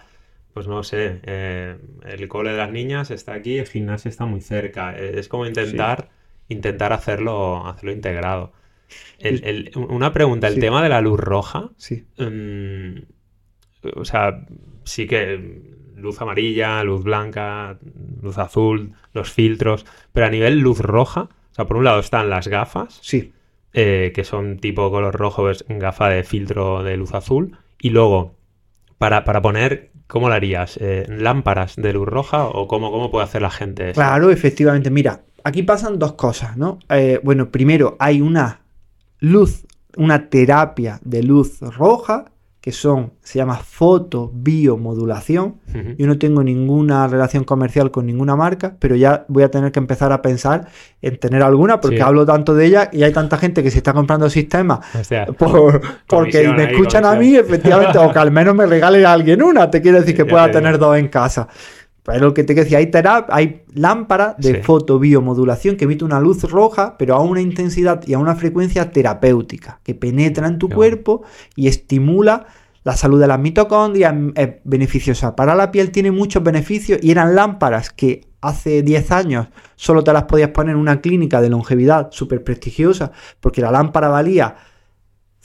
pues no sé, eh, el cole de las niñas está aquí, el gimnasio está muy cerca. Es como intentar, intentar hacerlo, hacerlo integrado. una pregunta, el tema de la luz roja. Sí. Mm, o sea, sí que luz amarilla, luz blanca, luz azul, los filtros, pero a nivel luz roja, o sea, por un lado están las gafas. Sí. Eh, que son tipo color rojo, es gafa de filtro de luz azul. Y luego, para, para poner ¿Cómo lo harías? Eh, ¿Lámparas de luz roja o cómo, cómo puede hacer la gente eso? Claro, efectivamente. Mira, aquí pasan dos cosas, ¿no? Eh, bueno, primero hay una luz, una terapia de luz roja que son, se llama fotobiomodulación. Yo no tengo ninguna relación comercial con ninguna marca, pero ya voy a tener que empezar a pensar en tener alguna, porque hablo tanto de ella y hay tanta gente que se está comprando sistemas porque me escuchan a mí, efectivamente, o que al menos me regale a alguien una, te quiero decir que pueda tener dos en casa. Pero lo que te decía, hay, hay lámparas de fotobiomodulación que emite una luz roja, pero a una intensidad y a una frecuencia terapéutica, que penetra en tu cuerpo y estimula la salud de las mitocondrias, es beneficiosa para la piel, tiene muchos beneficios y eran lámparas que hace 10 años solo te las podías poner en una clínica de longevidad súper prestigiosa, porque la lámpara valía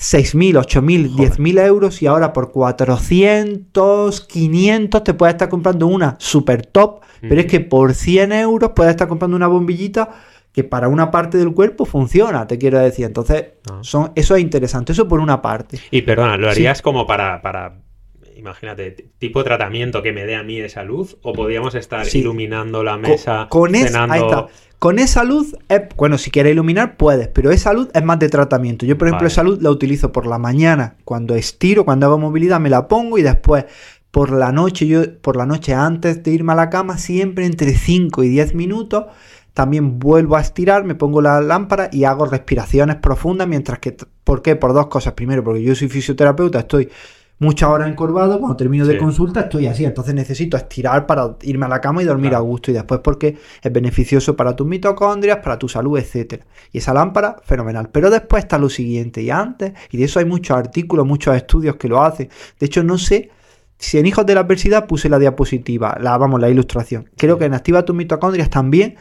6.000, 8.000, 10.000 euros y ahora por 400, 500 te puedes estar comprando una super top, pero es que por 100 euros puedes estar comprando una bombillita que para una parte del cuerpo funciona, te quiero decir. Entonces, ah. son, eso es interesante, eso por una parte. Y perdona, ¿lo harías como para, para, imagínate, tipo de tratamiento que me dé a mí esa luz? ¿O podríamos estar iluminando la mesa, con, cenando... Con esa luz, bueno, si quieres iluminar puedes, pero esa luz es más de tratamiento. Yo, por ejemplo, esa luz la utilizo por la mañana, cuando estiro, cuando hago movilidad, me la pongo y después por la noche, yo por la noche antes de irme a la cama, siempre entre 5 y 10 minutos, también vuelvo a estirar, me pongo la lámpara y hago respiraciones profundas mientras que, ¿por qué? Por dos cosas. Primero, porque yo soy fisioterapeuta, estoy muchas horas encorvado, cuando termino de consulta estoy así, entonces necesito estirar para irme a la cama y dormir a gusto y después porque es beneficioso para tus mitocondrias, para tu salud, etcétera. Y esa lámpara, fenomenal. Pero después está lo siguiente y antes, y de eso hay muchos artículos, muchos estudios que lo hacen. De hecho, no sé si en Hijos de la Adversidad puse la diapositiva, la, vamos, la ilustración. Creo que en Activa tus mitocondrias también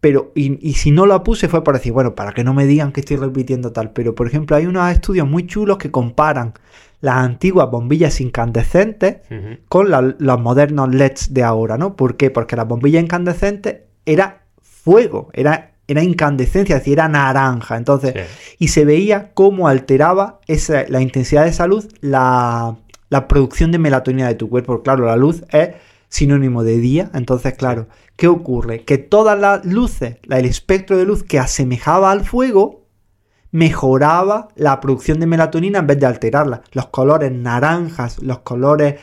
pero y, y, si no la puse fue para decir, bueno, para que no me digan que estoy repitiendo tal, pero por ejemplo hay unos estudios muy chulos que comparan las antiguas bombillas incandescentes con los modernos LEDs de ahora, ¿no? ¿Por qué? Porque las bombillas incandescentes era fuego, era, era incandescencia, es decir, era naranja. Entonces, y se veía cómo alteraba esa, la intensidad de esa luz la, la producción de melatonina de tu cuerpo. Claro, la luz es sinónimo de día. Entonces, claro, ¿qué ocurre? Que todas las luces, el espectro de luz que asemejaba al fuego, mejoraba la producción de melatonina en vez de alterarla. Los colores naranjas, los colores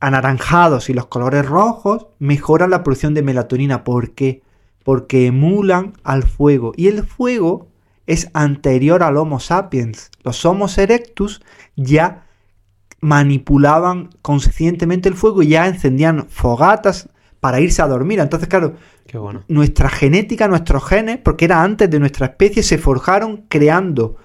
anaranjados y los colores rojos mejoran la producción de melatonina. ¿Por qué? Porque emulan al fuego. Y el fuego es anterior al Homo sapiens. Los Homo erectus ya manipulaban conscientemente el fuego y ya encendían fogatas para irse a dormir. Entonces, claro, nuestra genética, nuestros genes, porque era antes de nuestra especie, se forjaron creando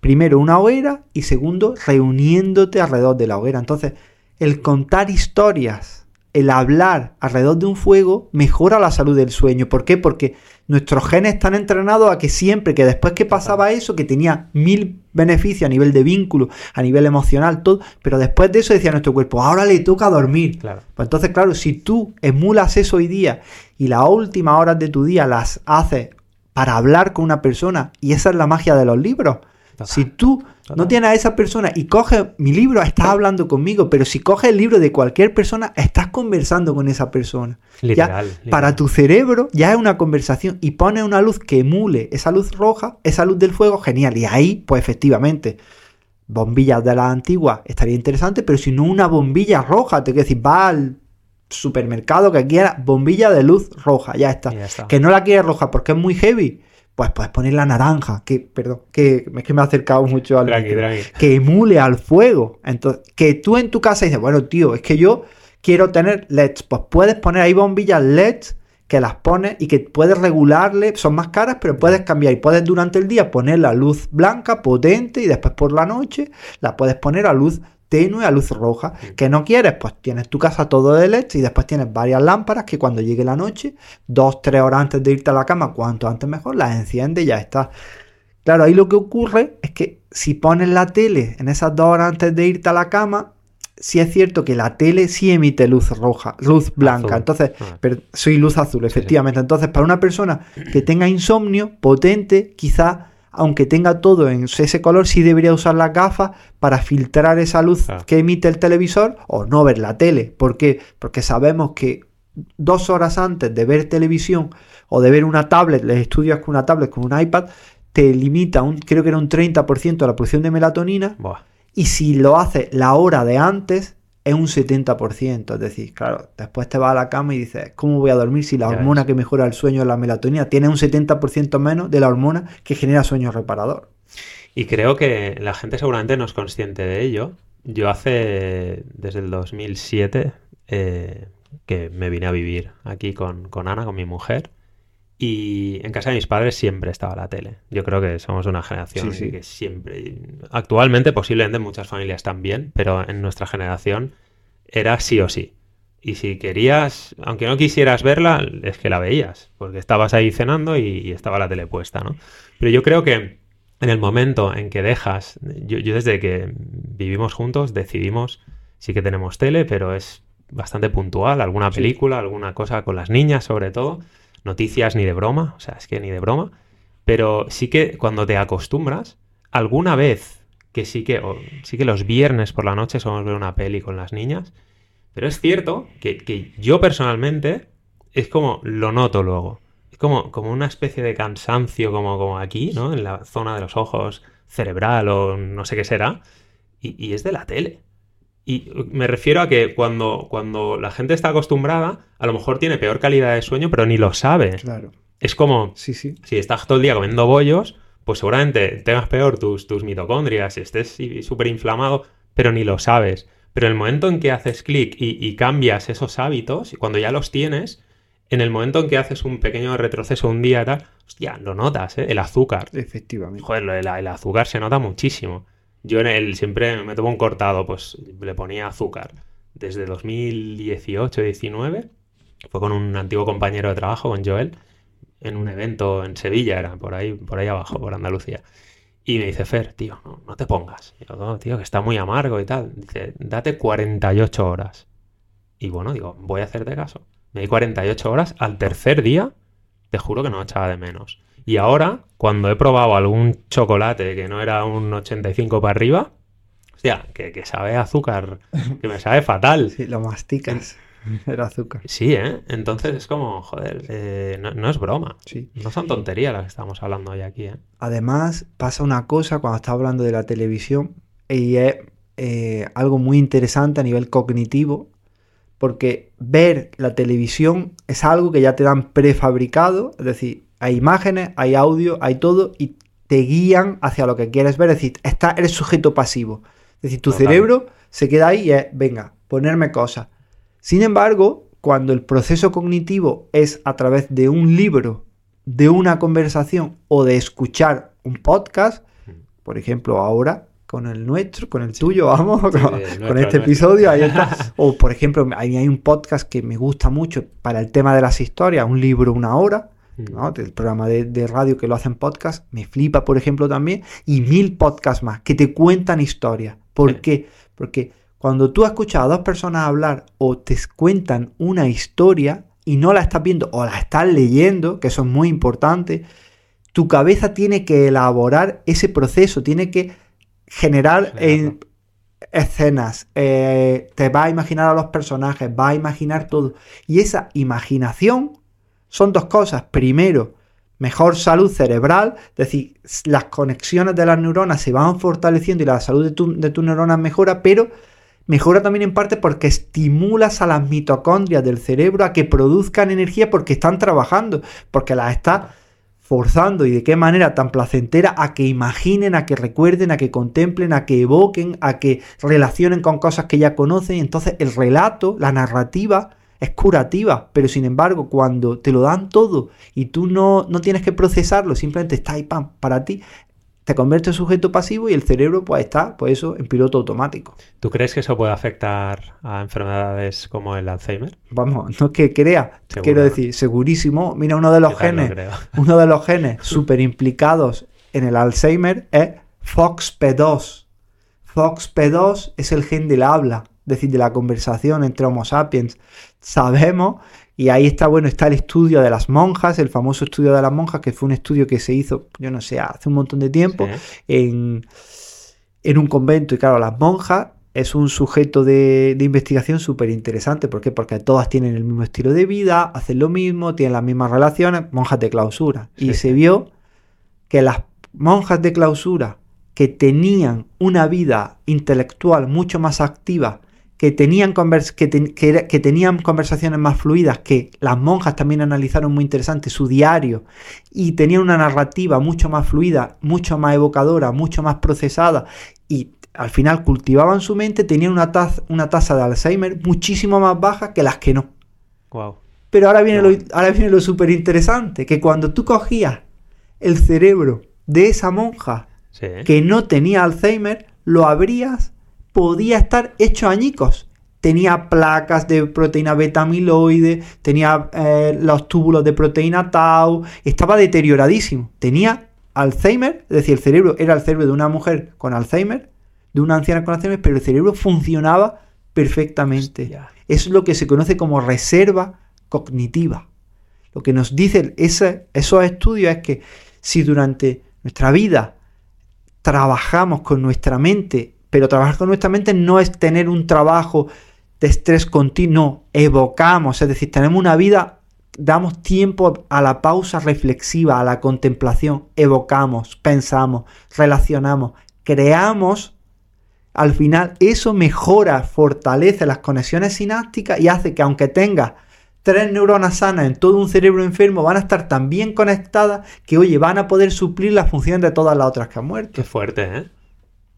primero una hoguera y segundo reuniéndote alrededor de la hoguera. Entonces, el contar historias, el hablar alrededor de un fuego mejora la salud del sueño. ¿Por qué? Porque nuestros genes están entrenados a que siempre, que después que pasaba eso, que tenía mil beneficios a nivel de vínculo, a nivel emocional, todo, pero después de eso decía nuestro cuerpo, ahora le toca dormir. Claro. Pues entonces, claro, si tú emulas eso hoy día y las últimas horas de tu día las haces para hablar con una persona, y esa es la magia de los libros, si tú no tienes a esa persona y coges mi libro, estás hablando conmigo, pero si coges el libro de cualquier persona, estás conversando con esa persona. Literal, Para tu cerebro ya es una conversación y pones una luz que emule esa luz roja, esa luz del fuego, genial. Y ahí, pues efectivamente, bombillas de la antigua estaría interesante, pero si no una bombilla roja, te quiero decir, va al supermercado que quiera, bombilla de luz roja, ya está. Ya está. Que no la quieres roja porque es muy heavy pues puedes poner la naranja, que, perdón, que es que me ha acercado mucho al que emule al fuego. Entonces, que tú en tu casa dices, bueno, tío, es que yo quiero tener LEDs. Pues puedes poner ahí bombillas LEDs que las pones y que puedes regularle, son más caras, pero puedes cambiar y puedes durante el día poner la luz blanca potente y después por la noche la puedes poner a luz tenue a luz roja. Que no quieres, pues tienes tu casa todo de LED y después tienes varias lámparas que cuando llegue la noche, dos, tres horas antes de irte a la cama, cuanto antes mejor, las enciende y ya está. Claro, ahí lo que ocurre es que si pones la tele en esas dos horas antes de irte a la cama, sí es cierto que la tele sí emite luz roja, luz blanca. Entonces, ah. pero soy luz azul, efectivamente. Entonces, para una persona que tenga insomnio potente, quizá aunque tenga todo en ese color, sí debería usar las gafas para filtrar esa luz que emite el televisor o no ver la tele. ¿Por qué? Porque sabemos que dos horas antes de ver televisión o de ver una tablet, les estudias con una tablet, con un iPad, te limita, un, creo que era un 30% la producción de melatonina. Y si lo hace la hora de antes, es un 70%. Es decir, claro, después te vas a la cama y dices, ¿cómo voy a dormir si la hormona que mejora el sueño es la melatonina? Tiene un 70% menos de la hormona que genera sueño reparador. Y creo que la gente seguramente no es consciente de ello. Yo hace, desde el 2007, eh, que me vine a vivir aquí con, con Ana, con mi mujer. Y en casa de mis padres siempre estaba la tele. Yo creo que somos una generación que siempre. Actualmente, posiblemente muchas familias también, pero en nuestra generación era sí o sí. Y si querías, aunque no quisieras verla, es que la veías, porque estabas ahí cenando y, estaba la tele puesta, ¿no? Pero yo creo que en el momento en que dejas, yo, yo desde que vivimos juntos decidimos, sí que tenemos tele, pero es bastante puntual, alguna película, alguna cosa con las niñas sobre todo noticias ni de broma, o sea, es que ni de broma, pero sí que cuando te acostumbras, alguna vez que sí que, sí que los viernes por la noche somos ver una peli con las niñas, pero es cierto que, yo personalmente es como lo noto luego. Es como, como una especie de cansancio, como, como aquí, ¿no? En la zona de los ojos, cerebral o no sé qué será. y es de la tele. Y me refiero a que cuando, cuando la gente está acostumbrada, a lo mejor tiene peor calidad de sueño, pero ni lo sabe. Claro. Es como, sí, sí. si estás todo el día comiendo bollos, pues seguramente tengas peor tus, tus mitocondrias, estés súper inflamado, pero ni lo sabes. Pero en el momento en que haces clic y, cambias esos hábitos, y cuando ya los tienes, en el momento en que haces un pequeño retroceso un día, tal, hostia, lo notas, ¿eh? El azúcar. Efectivamente. Joder, el azúcar se nota muchísimo. Yo en él siempre me tomo un cortado, pues le ponía azúcar. Desde 2018-19 fue con un antiguo compañero de trabajo, con Joel, en un evento en Sevilla, era por ahí, por ahí abajo, por Andalucía. Y me dice, Fer, tío, no, te pongas. Y yo, tío, que está muy amargo y tal. Dice, date 48 horas. Y bueno, digo, voy a hacerte caso. Me di 48 horas. Al tercer día, te juro que no echaba de menos. Y ahora, cuando he probado algún chocolate que no era un 85 para arriba, hostia, que, que sabe azúcar, que me sabe fatal. Sí, lo masticas. El azúcar. Sí, ¿eh? Entonces es como, joder, eh, no, es broma. Sí. No son tonterías las que estamos hablando hoy aquí, ¿eh? Además, pasa una cosa cuando estás hablando de la televisión y es eh, algo muy interesante a nivel cognitivo, porque ver la televisión es algo que ya te dan prefabricado, es decir, hay imágenes, hay audio, hay todo y te guían hacia lo que quieres ver. Es decir, está, eres sujeto pasivo. Es decir, tu Total. cerebro se queda ahí y es, venga, ponerme cosas. Sin embargo, cuando el proceso cognitivo es a través de un libro, de una conversación o de escuchar un podcast, por ejemplo, ahora con el nuestro, con el tuyo, vamos, con, este episodio, ahí está. O por ejemplo, hay, hay un podcast que me gusta mucho para el tema de las historias, un libro, una hora, ¿no? El programa de, de radio que lo hacen podcast, me flipa, por ejemplo, también, y mil podcasts más que te cuentan historias. ¿Por Sí. qué? Porque cuando tú escuchas a dos personas hablar o te cuentan una historia y no la estás viendo o la estás leyendo, que eso es muy importante, tu cabeza tiene que elaborar ese proceso, tiene que generar escenas, eh, te va a imaginar a los personajes, va a imaginar todo. Y esa imaginación son dos cosas. Primero, mejor salud cerebral, es decir, las conexiones de las neuronas se van fortaleciendo y la salud de, tu- tus neuronas mejora, pero mejora también en parte porque estimulas a las mitocondrias del cerebro a que produzcan energía porque están trabajando, porque las estás forzando y de qué manera tan placentera a que imaginen, a que recuerden, a que contemplen, a que evoquen, a que relacionen con cosas que ya conocen. Entonces el relato, la narrativa es curativa, pero sin embargo cuando te lo dan todo y tú no, no tienes que procesarlo, simplemente está ahí pam, para ti, te convierte en sujeto pasivo y el cerebro pues está, pues eso, en piloto automático. ¿Tú crees que eso puede afectar a enfermedades como el Alzheimer? Vamos, no es que crea, Seguro, quiero decir, segurísimo. Mira, uno de los lo genes, uno de los genes súper implicados en el Alzheimer es FOXP2. FOXP2 es el gen del habla, decir, de la conversación entre Homo sapiens. Sabemos, y ahí está, bueno, está el estudio de las monjas, el famoso estudio de las monjas, que fue un estudio que se hizo, yo no sé, hace un montón de tiempo, Sí. en, en un convento. Y claro, las monjas es un sujeto de, de investigación súper interesante. ¿Por qué? Porque todas tienen el mismo estilo de vida, hacen lo mismo, tienen las mismas relaciones, monjas de clausura. Y se vio que las monjas de clausura que tenían una vida intelectual mucho más activa, que tenían, convers- que, que era- que tenían conversaciones más fluidas, que las monjas también analizaron muy interesante su diario y tenían una narrativa mucho más fluida, mucho más evocadora, mucho más procesada y al final cultivaban su mente, tenían una, taz- una tasa de Alzheimer muchísimo más baja que las que no. Wow. Pero ahora viene lo, ahora viene lo súper interesante, que cuando tú cogías el cerebro de esa monja Sí. que no tenía Alzheimer, lo abrías, podía estar hecho añicos. Tenía placas de proteína beta amiloide, tenía eh, los túbulos de proteína tau, estaba deterioradísimo. Tenía Alzheimer, es decir, el cerebro era el cerebro de una mujer con Alzheimer, de una anciana con Alzheimer, pero el cerebro funcionaba perfectamente. Hostia. Es lo que se conoce como reserva cognitiva. Lo que nos dicen ese- esos estudios es que si durante nuestra vida trabajamos con nuestra mente, pero trabajar con nuestra mente no es tener un trabajo de estrés continuo, evocamos, es decir, tenemos una vida, damos tiempo a la pausa reflexiva, a la contemplación, evocamos, pensamos, relacionamos, creamos, al final eso mejora, fortalece las conexiones sinápticas y hace que aunque tengas tres neuronas sanas en todo un cerebro enfermo, van a estar tan bien conectadas que, oye, van a poder suplir las funciones de todas las otras que han muerto. Qué fuerte, ¿eh?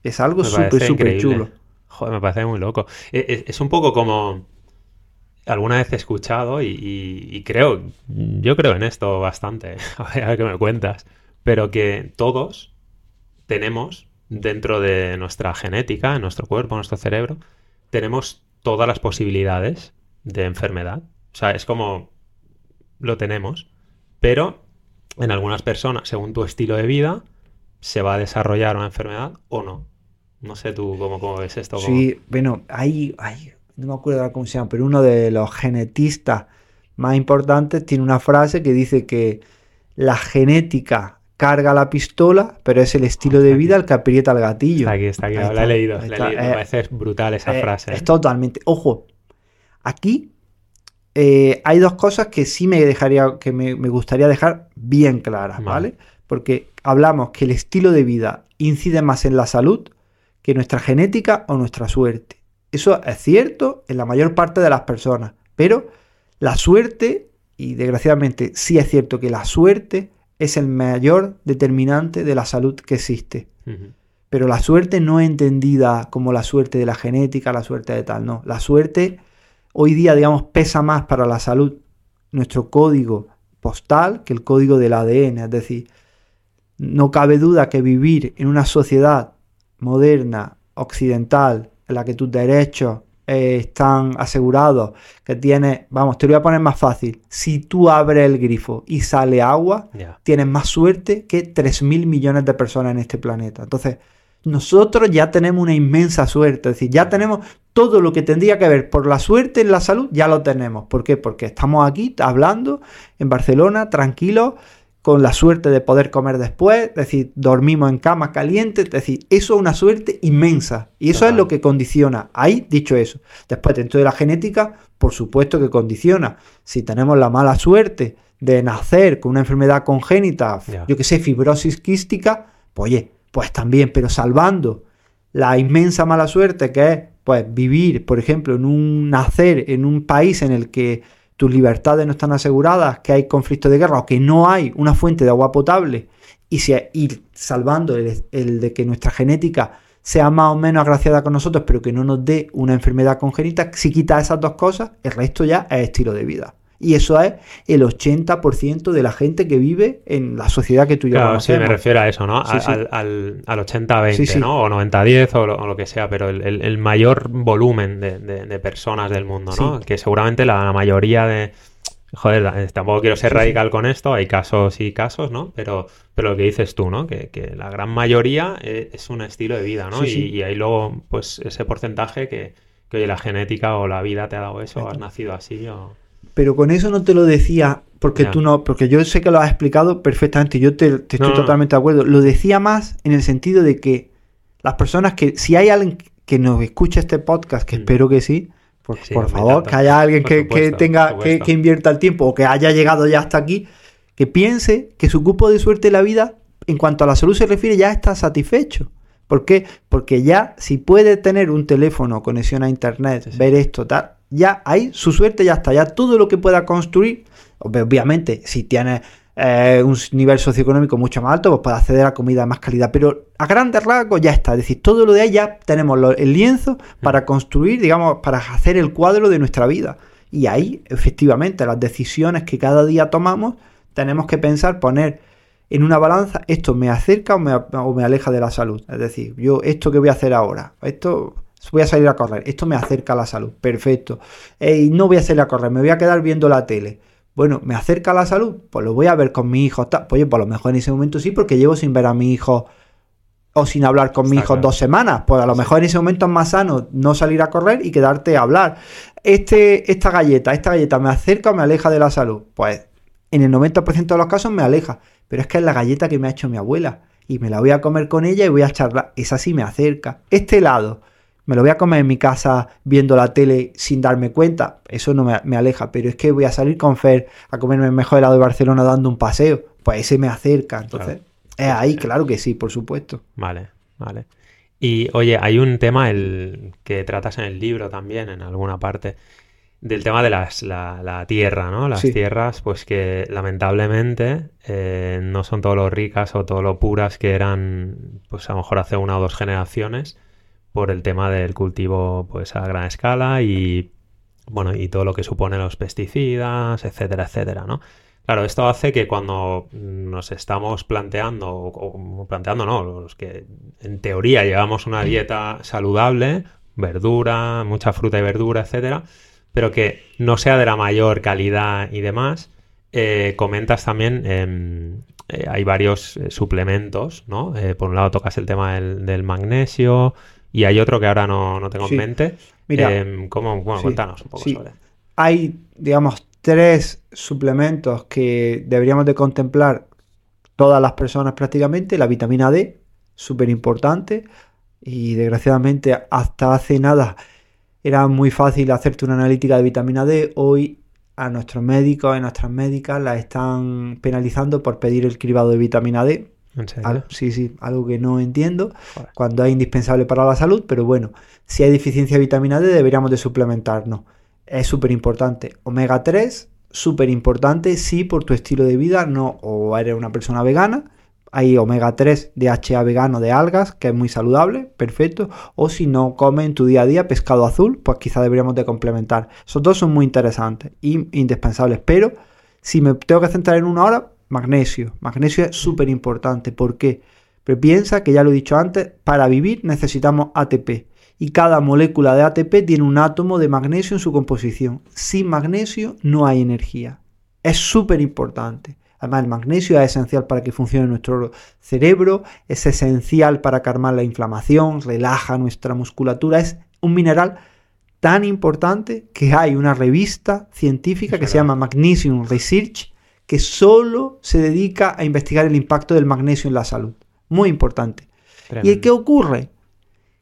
Es algo súper, súper chulo. Joder, me parece muy loco. E- e- Es un poco como. Alguna vez he escuchado y, y- y creo. Yo creo en esto bastante. A ver, a ver qué me cuentas. Pero que todos tenemos dentro de nuestra genética, en nuestro cuerpo, en nuestro cerebro, tenemos todas las posibilidades de enfermedad. O sea, es como. Lo tenemos. Pero en algunas personas, según tu estilo de vida, se va a desarrollar una enfermedad o no. No sé tú cómo, cómo ves esto. cómo- Sí, bueno, hay, hay- no me acuerdo cómo se llama, pero uno de los genetistas más importantes tiene una frase que dice que la genética carga la pistola, pero es el estilo de vida el que aprieta el gatillo. Está aquí, está aquí. Ahí La está, he leído, la he está. leído. Eh, Me parece brutal esa Eh, frase. Es ¿eh? totalmente. Ojo, aquí eh, hay dos cosas que sí me dejaría, que me, me gustaría dejar bien claras, Vale. ¿vale? Porque hablamos que el estilo de vida incide más en la salud que nuestra genética o nuestra suerte. Eso es cierto en la mayor parte de las personas, pero la suerte, y desgraciadamente sí es cierto que la suerte es el mayor determinante de la salud que existe. Pero la suerte no es entendida como la suerte de la genética, la suerte de tal, no. La suerte hoy día, digamos, pesa más para la salud nuestro código postal que el código del ADN. Es decir, no cabe duda que vivir en una sociedad moderna, occidental, en la que tus derechos eh, están asegurados, que tienes, vamos, te lo voy a poner más fácil, si tú abres el grifo y sale agua, tienes más suerte que 3.000 millones de personas en este planeta. Entonces, nosotros ya tenemos una inmensa suerte, es decir, ya tenemos todo lo que tendría que ver por la suerte en la salud, ya lo tenemos. ¿Por qué? Porque estamos aquí hablando en Barcelona, tranquilos, con la suerte de poder comer después, es decir, dormimos en camas calientes, es decir, eso es una suerte inmensa y eso Total. es lo que condiciona. Ahí, dicho eso, después dentro de la genética, por supuesto que condiciona. Si tenemos la mala suerte de nacer con una enfermedad congénita, yo que sé, fibrosis quística, pues oye, pues también, pero salvando la inmensa mala suerte que es pues vivir, por ejemplo, en un nacer en un país en el que tus libertades no están aseguradas, que hay conflicto de guerra o que no hay una fuente de agua potable y se, ir salvando el, el de que nuestra genética sea más o menos agraciada con nosotros, pero que no nos dé una enfermedad congénita, si quitas esas dos cosas, el resto ya es estilo de vida. Y eso es el 80% de la gente que vive en la sociedad que tú y yo Claro, sí, me refiero a eso, ¿no? Sí, A- sí. Al, al, al 80-20, Sí, sí. ¿no? O 90-10 o, lo- o lo que sea, pero el, el- el mayor volumen de, de- de personas del mundo, ¿no? Que seguramente la mayoría de... Joder, tampoco quiero ser radical con esto, hay casos y casos, ¿no? Pero, pero lo que dices tú, ¿no? Que, que la gran mayoría eh, es un estilo de vida, ¿no? Y, y hay luego, pues, ese porcentaje que, que, oye, la genética o la vida te ha dado eso, has Exacto. nacido así o... Pero con eso no te lo decía porque tú no, porque yo sé que lo has explicado perfectamente, yo te, te estoy No, no, no. totalmente de acuerdo. Lo decía más en el sentido de que las personas que, si hay alguien que nos escucha este podcast, que Mm. espero que sí, por, Sí, por me favor, que haya alguien que, que tenga, que, invierta el tiempo o que haya llegado ya hasta aquí, que piense que su cupo de suerte en la vida, en cuanto a la salud se refiere, ya está satisfecho. ¿Por qué? Porque ya si puede tener un teléfono, conexión a internet, Sí, sí. ver esto, tal, ya ahí su suerte ya está, ya todo lo que pueda construir, ob- obviamente, si tiene eh, un nivel socioeconómico mucho más alto, pues puede acceder a comida de más calidad, pero a grandes rasgos ya está, es decir, todo lo de ahí ya tenemos el lienzo para construir, digamos, para hacer el cuadro de nuestra vida. Y ahí, efectivamente, las decisiones que cada día tomamos, tenemos que pensar, poner en una balanza, esto me acerca o me, o me aleja de la salud. Es decir, yo esto que voy a hacer ahora, esto voy a salir a correr, esto me acerca a la salud, perfecto. Y no voy a salir a correr, me voy a quedar viendo la tele. Bueno, ¿me acerca a la salud? Pues lo voy a ver con mi hijo. Pues oye, por lo mejor en ese momento sí, porque llevo sin ver a mi hijo o sin hablar con mi hijo claro. dos semanas. Pues a lo mejor en ese momento es más sano no salir a correr y quedarte a hablar. Este, esta galleta, esta galleta me acerca o me aleja de la salud. Pues en el 90% de los casos me aleja. Pero es que es la galleta que me ha hecho mi abuela. Y me la voy a comer con ella y voy a charlar. Esa sí me acerca. Este helado, me lo voy a comer en mi casa viendo la tele sin darme cuenta. Eso no me, me aleja. Pero es que voy a salir con Fer a comerme el mejor helado de Barcelona dando un paseo. Pues ese me acerca. Entonces, es ahí, claro que sí, por supuesto. Vale, vale. Y oye, hay un tema el, que tratas en el libro también, en alguna parte, del tema de las, la, la tierra, ¿no? Las Sí. tierras, pues que lamentablemente eh, no son todo lo ricas o todo lo puras que eran, pues a lo mejor hace una o dos generaciones, por el tema del cultivo, pues a gran escala y, bueno, y todo lo que supone los pesticidas, etcétera, etcétera, ¿no? Claro, esto hace que cuando nos estamos planteando, o, planteando no, los que en teoría llevamos una dieta saludable, verdura, mucha fruta y verdura, etcétera, pero que no sea de la mayor calidad y demás, eh, comentas también, em, eh, hay varios eh, suplementos, ¿no? Por un lado tocas el tema del magnesio y hay otro que ahora no, no tengo Sí. en mente. Mira, Em, ¿cómo? Bueno, sí, cuéntanos un poco sí. sobre. hay, digamos, tres suplementos que deberíamos de contemplar todas las personas prácticamente. La vitamina D, súper importante. Y desgraciadamente hasta hace nada era muy fácil hacerte una analítica de vitamina D. Hoy a nuestros médicos y nuestras médicas la están penalizando por pedir el cribado de vitamina D. ¿En serio? Al- sí, sí, algo que no entiendo Joder. cuando es indispensable para la salud, pero bueno, si hay deficiencia de vitamina D deberíamos de suplementarnos. Es súper importante. Omega 3, súper importante si por tu estilo de vida no o eres una persona vegana, hay omega 3 DHA vegano de algas, que es muy saludable, perfecto, o si no comes en tu día a día pescado azul, pues quizá deberíamos de complementar. Esos dos son muy interesantes y indispensables, pero si me tengo que centrar en una hora, magnesio. Magnesio es súper importante, ¿por qué? Pero piensa que ya lo he dicho antes, para vivir necesitamos ATP y cada molécula de ATP tiene un átomo de magnesio en su composición. Sin magnesio no hay energía. Es súper importante. Además, el magnesio es esencial para que funcione nuestro cerebro, es esencial para calmar la inflamación, relaja nuestra musculatura, es un mineral tan importante que hay una revista científica que se llama Magnesium Research que solo se dedica a investigar el impacto del magnesio en la salud. Muy importante. ¿Y qué ocurre?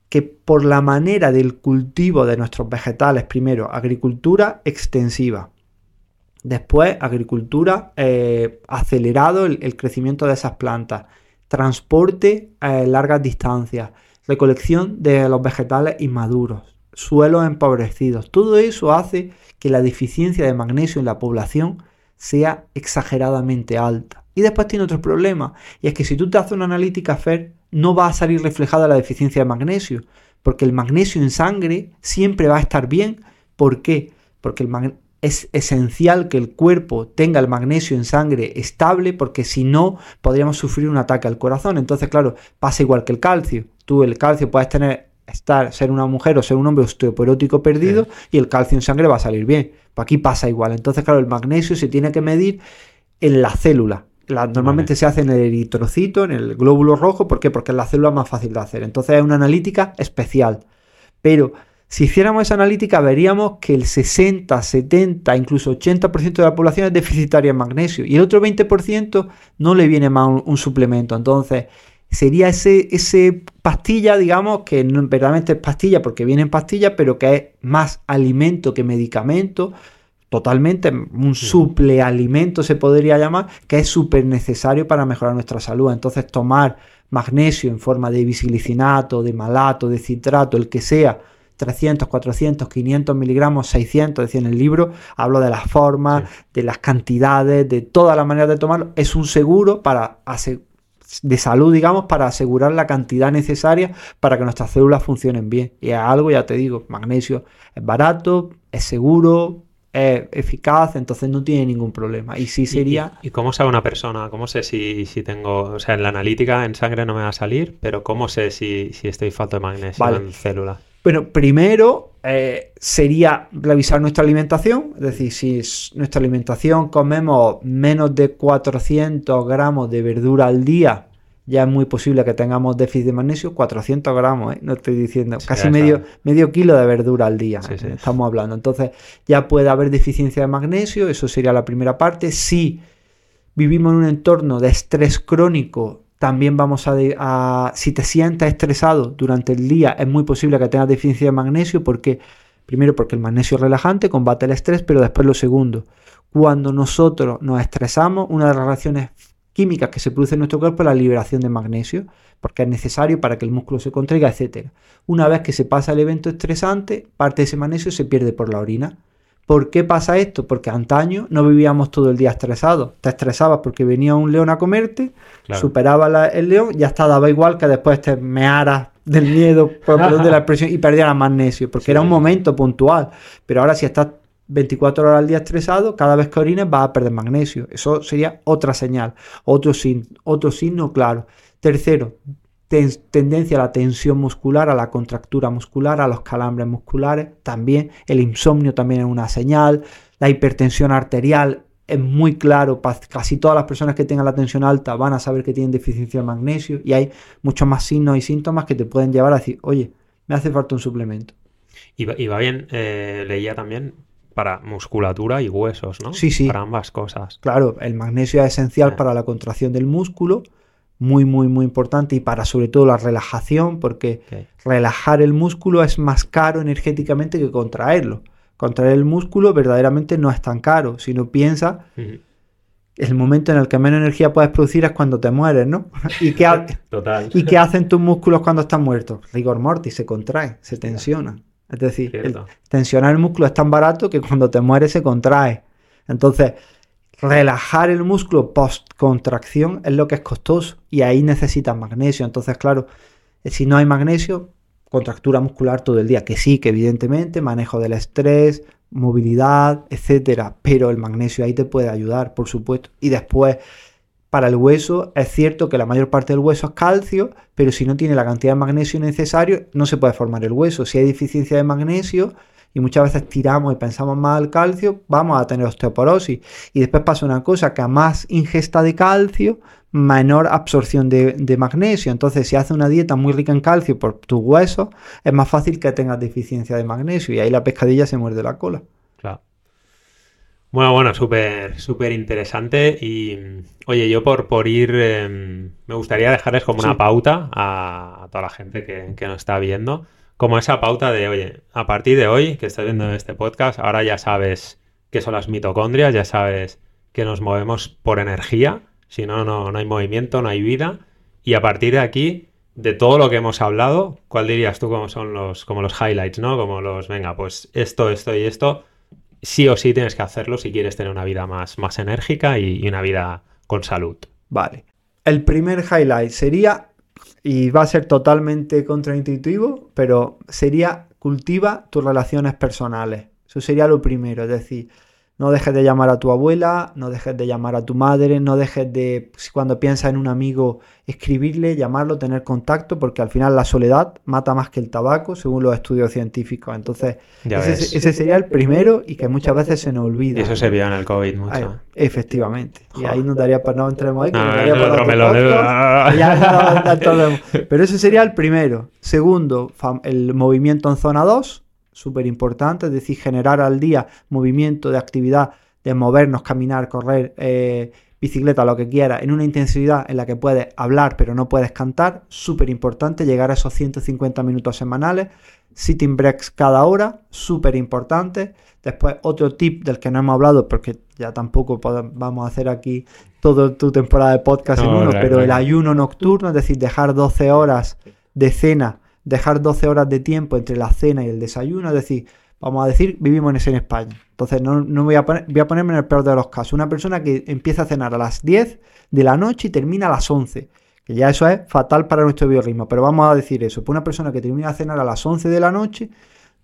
Que por la manera del cultivo de nuestros vegetales, primero, agricultura extensiva, después agricultura eh, acelerado el, crecimiento de esas plantas, transporte a largas distancias, recolección de los vegetales inmaduros, suelos empobrecidos, todo eso hace que la deficiencia de magnesio en la población sea exageradamente alta. Y después tiene otro problema, y es que si tú te haces una analítica FER, no va a salir reflejada la deficiencia de magnesio, porque el magnesio en sangre siempre va a estar bien. ¿Por qué? Porque es esencial que el cuerpo tenga el magnesio en sangre estable, porque si no, podríamos sufrir un ataque al corazón. Entonces, claro, pasa igual que el calcio. Tú el calcio puedes tener estar, ser una mujer o ser un hombre osteoporótico perdido y el calcio en sangre va a salir bien. Pues aquí pasa igual. Entonces, claro, el magnesio se tiene que medir en la célula normalmente se hace en el eritrocito, en el glóbulo rojo. ¿Por qué? Porque es la célula más fácil de hacer. Entonces es una analítica especial. Pero si hiciéramos esa analítica, veríamos que el 60, 70, incluso 80% de la población es deficitaria en magnesio. Y el otro 20% no le viene más un, suplemento. Entonces sería ese, ese pastilla, digamos, que no, verdaderamente es pastilla porque viene en pastilla, pero que es más alimento que medicamento totalmente, un suplealimento se podría llamar, que es súper necesario para mejorar nuestra salud. Entonces tomar magnesio en forma de bisilicinato, de malato, de citrato, el que sea, 300, 400, 500 miligramos, 600, decía en el libro, hablo de las formas, de las cantidades, de todas las maneras de tomarlo, es un seguro para de salud, digamos, para asegurar la cantidad necesaria para que nuestras células funcionen bien. Y es algo, ya te digo, magnesio es barato, es seguro, es eficaz, entonces no tiene ningún problema. Y sí sería... ¿Y, cómo sabe una persona? ¿Cómo sé si, si, tengo... O sea, en la analítica en sangre no me va a salir, pero ¿cómo sé si, si estoy falto de magnesio en células? Bueno, primero eh, sería revisar nuestra alimentación, es decir, si nuestra alimentación comemos menos de 400 gramos de verdura al día, ya es muy posible que tengamos déficit de magnesio, 400 gramos, ¿eh? no estoy diciendo, casi medio, medio kilo de verdura al día, estamos hablando. Entonces ya puede haber deficiencia de magnesio, eso sería la primera parte. Si vivimos en un entorno de estrés crónico, también vamos a, si te sientes estresado durante el día, es muy posible que tengas deficiencia de magnesio, porque primero porque el magnesio es relajante, combate el estrés, pero después lo segundo, cuando nosotros nos estresamos, una de las reacciones químicas que se produce en nuestro cuerpo la liberación de magnesio, porque es necesario para que el músculo se contraiga, etc. Una vez que se pasa el evento estresante, parte de ese magnesio se pierde por la orina. ¿Por qué pasa esto? Porque antaño no vivíamos todo el día estresados. Te estresabas porque venía un león a comerte, superaba el león, ya está, daba igual que después te mearas del miedo, por de la expresión, y perdieras magnesio, porque era un momento puntual. Pero ahora si estás 24 horas al día estresado, cada vez que orines vas a perder magnesio. Eso sería otra señal, otro, otro signo claro. Tercero, tendencia a la tensión muscular, a la contractura muscular, a los calambres musculares. También el insomnio también es una señal. La hipertensión arterial es muy claro. Casi todas las personas que tengan la tensión alta van a saber que tienen deficiencia de magnesio. Y hay muchos más signos y síntomas que te pueden llevar a decir, oye, me hace falta un suplemento. Y va, bien, eh, leía también para musculatura y huesos, ¿no? Sí, sí. Para ambas cosas. Claro, el magnesio es esencial para la contracción del músculo, muy, muy, muy importante, y para sobre todo la relajación, porque relajar el músculo es más caro energéticamente que contraerlo. Contraer el músculo verdaderamente no es tan caro, si no piensa... El momento en el que menos energía puedes producir es cuando te mueres, ¿no? ¿Y qué, Total. ¿Y qué hacen tus músculos cuando están muertos? Rigor mortis, se contraen, se tensionan. Es decir, tensionar el músculo es tan barato que cuando te mueres se contrae. Entonces, relajar el músculo post contracción es lo que es costoso y ahí necesitas magnesio. Entonces, claro, si no hay magnesio, contractura muscular todo el día, que sí, que evidentemente manejo del estrés, movilidad, etcétera, pero el magnesio ahí te puede ayudar, por supuesto. Y después, para el hueso, es cierto que la mayor parte del hueso es calcio, pero si no tiene la cantidad de magnesio necesario, no se puede formar el hueso. Si hay deficiencia de magnesio, y muchas veces tiramos y pensamos más al calcio, vamos a tener osteoporosis. Y después pasa una cosa, que a más ingesta de calcio, menor absorción de, magnesio. Entonces, si haces una dieta muy rica en calcio por tus huesos, es más fácil que tengas deficiencia de magnesio y ahí la pescadilla se muerde la cola. Claro. Bueno, bueno, súper, súper interesante. Y oye, yo por, por ir, em, me gustaría dejarles como una pauta a, toda la gente que, que nos está viendo como esa pauta de, oye, a partir de hoy que estás viendo este podcast, ahora ya sabes qué son las mitocondrias, ya sabes que nos movemos por energía, si no, no, hay movimiento, no hay vida. Y a partir de aquí, de todo lo que hemos hablado, ¿cuál dirías tú como son los, como los highlights, ¿no? Como los, venga, pues esto, esto y esto, sí o sí tienes que hacerlo si quieres tener una vida más, más enérgica y una vida con salud. Vale. El primer highlight sería y va a ser totalmente contraintuitivo, pero sería cultiva tus relaciones personales. Eso sería lo primero, es decir, no dejes de llamar a tu abuela, no dejes de llamar a tu madre, no dejes de, cuando piensas en un amigo, escribirle, llamarlo, tener contacto, porque al final la soledad mata más que el tabaco, según los estudios científicos. Entonces, ese, sería el primero y que muchas veces se nos olvida. Y eso se vio en el COVID mucho. efectivamente. Y ahí nos daría para no entremos ahí. Pero ese sería el primero. Segundo, el movimiento en zona 2 súper importante, es decir, generar al día movimiento de actividad, de movernos, caminar, correr, eh, bicicleta, lo que quiera, en una intensidad en la que puedes hablar pero no puedes cantar, súper importante llegar a esos 150 minutos semanales, sitting breaks cada hora, súper importante. Después otro tip del que no hemos hablado, porque ya tampoco vamos a hacer aquí toda tu temporada de podcast en uno, pero el ayuno nocturno, es decir, dejar 12 horas de cena dejar 12 horas de tiempo entre la cena y el desayuno, es decir, vamos a decir, vivimos en España. Entonces, no, voy, a voy a ponerme en el peor de los casos. Una persona que empieza a cenar a las 10 de la noche y termina a las 11, que ya eso es fatal para nuestro biorritmo, pero vamos a decir eso. Pues una persona que termina a cenar a las 11 de la noche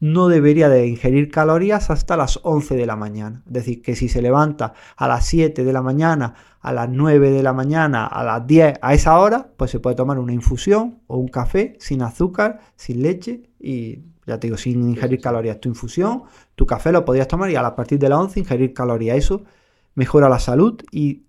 no debería de ingerir calorías hasta las 11 de la mañana. Es decir, que si se levanta a las 7 de la mañana, a las 9 de la mañana, a las 10, a esa hora, pues se puede tomar una infusión o un café sin azúcar, sin leche y ya te digo, sin ingerir calorías. Tu infusión, tu café lo podrías tomar y a partir de las 11 ingerir calorías. Eso mejora la salud y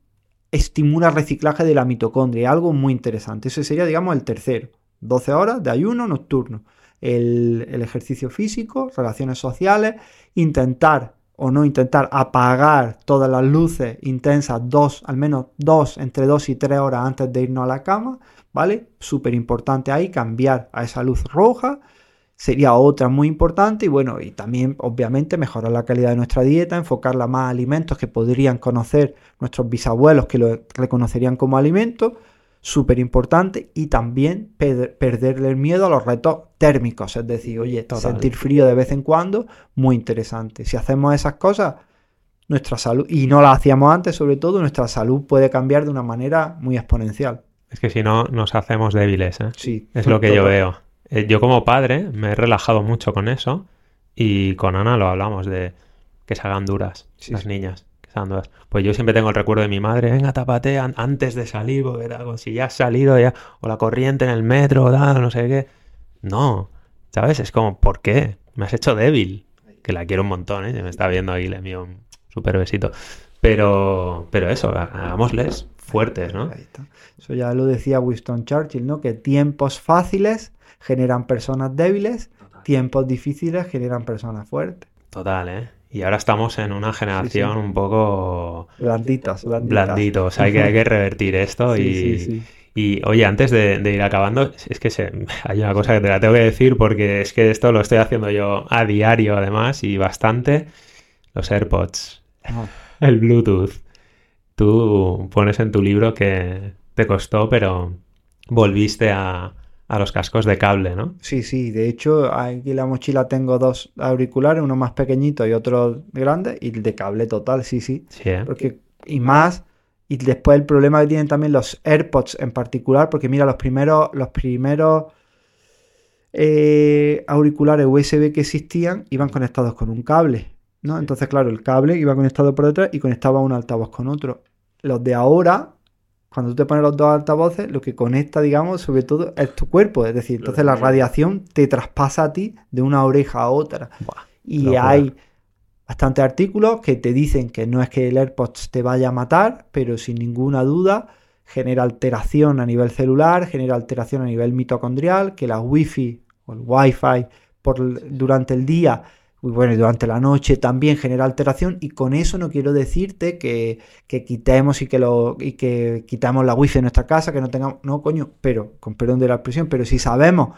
estimula el reciclaje de la mitocondria, algo muy interesante. Ese sería, digamos, el tercero. 12 horas de ayuno nocturno el, ejercicio físico, relaciones sociales, intentar o no intentar apagar todas las luces intensas dos, al menos dos, entre dos y tres horas antes de irnos a la cama, ¿vale? Súper importante ahí cambiar a esa luz roja. Sería otra muy importante y bueno, y también obviamente mejorar la calidad de nuestra dieta, enfocarla más a alimentos que podrían conocer nuestros bisabuelos que lo reconocerían como alimentos súper importante y también perderle el miedo a los retos térmicos, es decir, oye, sentir frío de vez en cuando, muy interesante. Si hacemos esas cosas, nuestra salud, y no las hacíamos antes, sobre todo, nuestra salud puede cambiar de una manera muy exponencial. Es que si no, nos hacemos débiles, ¿eh? Sí. Es lo que yo veo. Eh, yo como padre me he relajado mucho con eso y con Ana lo hablamos de que se hagan duras las niñas. Pues yo siempre tengo el recuerdo de mi madre, venga, tapate antes de salir, porque si ya has salido ya, o la corriente en el metro, no sé qué. No, ¿sabes? Es como, ¿por qué? Me has hecho débil. Que la quiero un montón, ¿eh? Me está viendo ahí, le envío un súper besito. Pero, pero eso, hagámosles fuertes, ¿no? Eso ya lo decía Winston Churchill, ¿no? Que tiempos fáciles generan personas débiles, tiempos difíciles generan personas fuertes. Total, ¿eh? Y ahora estamos en una generación un poco... Blanditos, blanditos. Hay que, hay que revertir esto y... Y oye, antes de, ir acabando, es que se, hay una cosa que te la tengo que decir porque es que esto lo estoy haciendo yo a diario además y bastante. Los AirPods, ah. el Bluetooth. Tú pones en tu libro que te costó, pero volviste a, a los cascos de cable, ¿no? Sí, sí, de hecho aquí en la mochila tengo dos auriculares, uno más pequeñito y otro grande, y el de cable total, sí, sí. Sí, ¿eh? Porque, y más, y después el problema que tienen también los AirPods en particular, porque mira, los primeros, los primeros eh, auriculares USB que existían iban conectados con un cable, ¿no? Entonces, claro, el cable iba conectado por detrás y conectaba un altavoz con otro. Los de ahora, cuando tú te pones los dos altavoces, lo que conecta, digamos, sobre todo es tu cuerpo. Es decir, entonces la radiación te traspasa a ti de una oreja a otra. Buah, Y hay bastantes artículos que te dicen que no es que el AirPods te vaya a matar, pero sin ninguna duda genera alteración a nivel celular, genera alteración a nivel mitocondrial, que la Wi-Fi o el Wi-Fi por, durante el día y bueno, durante la noche también genera alteración y con eso no quiero decirte que, que quitemos y que lo y que quitamos la wifi en nuestra casa, que no tengamos, no coño, pero con perdón de la expresión, pero si sabemos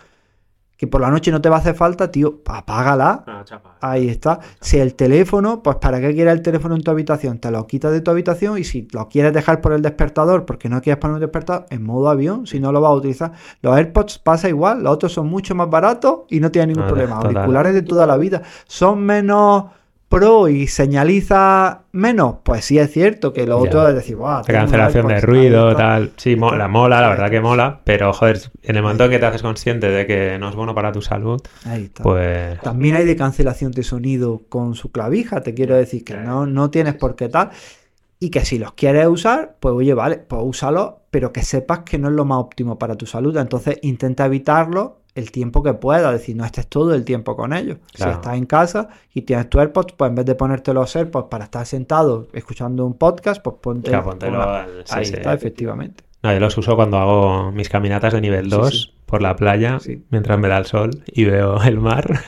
que por la noche no te va a hacer falta, tío, apágala. Ah, chapa. Ahí está. Si el teléfono, pues ¿para qué quieres el teléfono en tu habitación? Te lo quitas de tu habitación y si lo quieres dejar por el despertador porque no quieres poner un despertador en modo avión, si no lo vas a utilizar. Los AirPods pasa igual, los otros son mucho más baratos y no tienen ningún problema. total. Auriculares de toda la vida. Son menos pro y señaliza menos. Pues sí es cierto que lo Ya. otro es decir, "Buah, De tengo un cancelación de ruido, ahí está". tal. Sí, mola, mola, la verdad que mola. Pero, joder, en el momento en que te haces consciente de que no es bueno para tu salud, Ahí está. pues. También hay de cancelación de sonido con su clavija, te quiero decir que no, no tienes por qué tal. Y que si los quieres usar, pues oye, vale, pues úsalos, pero que sepas que no es lo más óptimo para tu salud. Entonces intenta evitarlo el tiempo que puedas, es decir, no estés todo el tiempo con ellos. Claro. Si estás en casa y tienes tu AirPods, pues en vez de ponerte los AirPods para estar sentado escuchando un podcast, pues ponte Claro, póntelo una- al- sí, Ahí sí. está, efectivamente. No, yo los uso cuando hago mis caminatas de nivel Sí, 2 sí. por la playa, mientras me da el sol y veo el mar.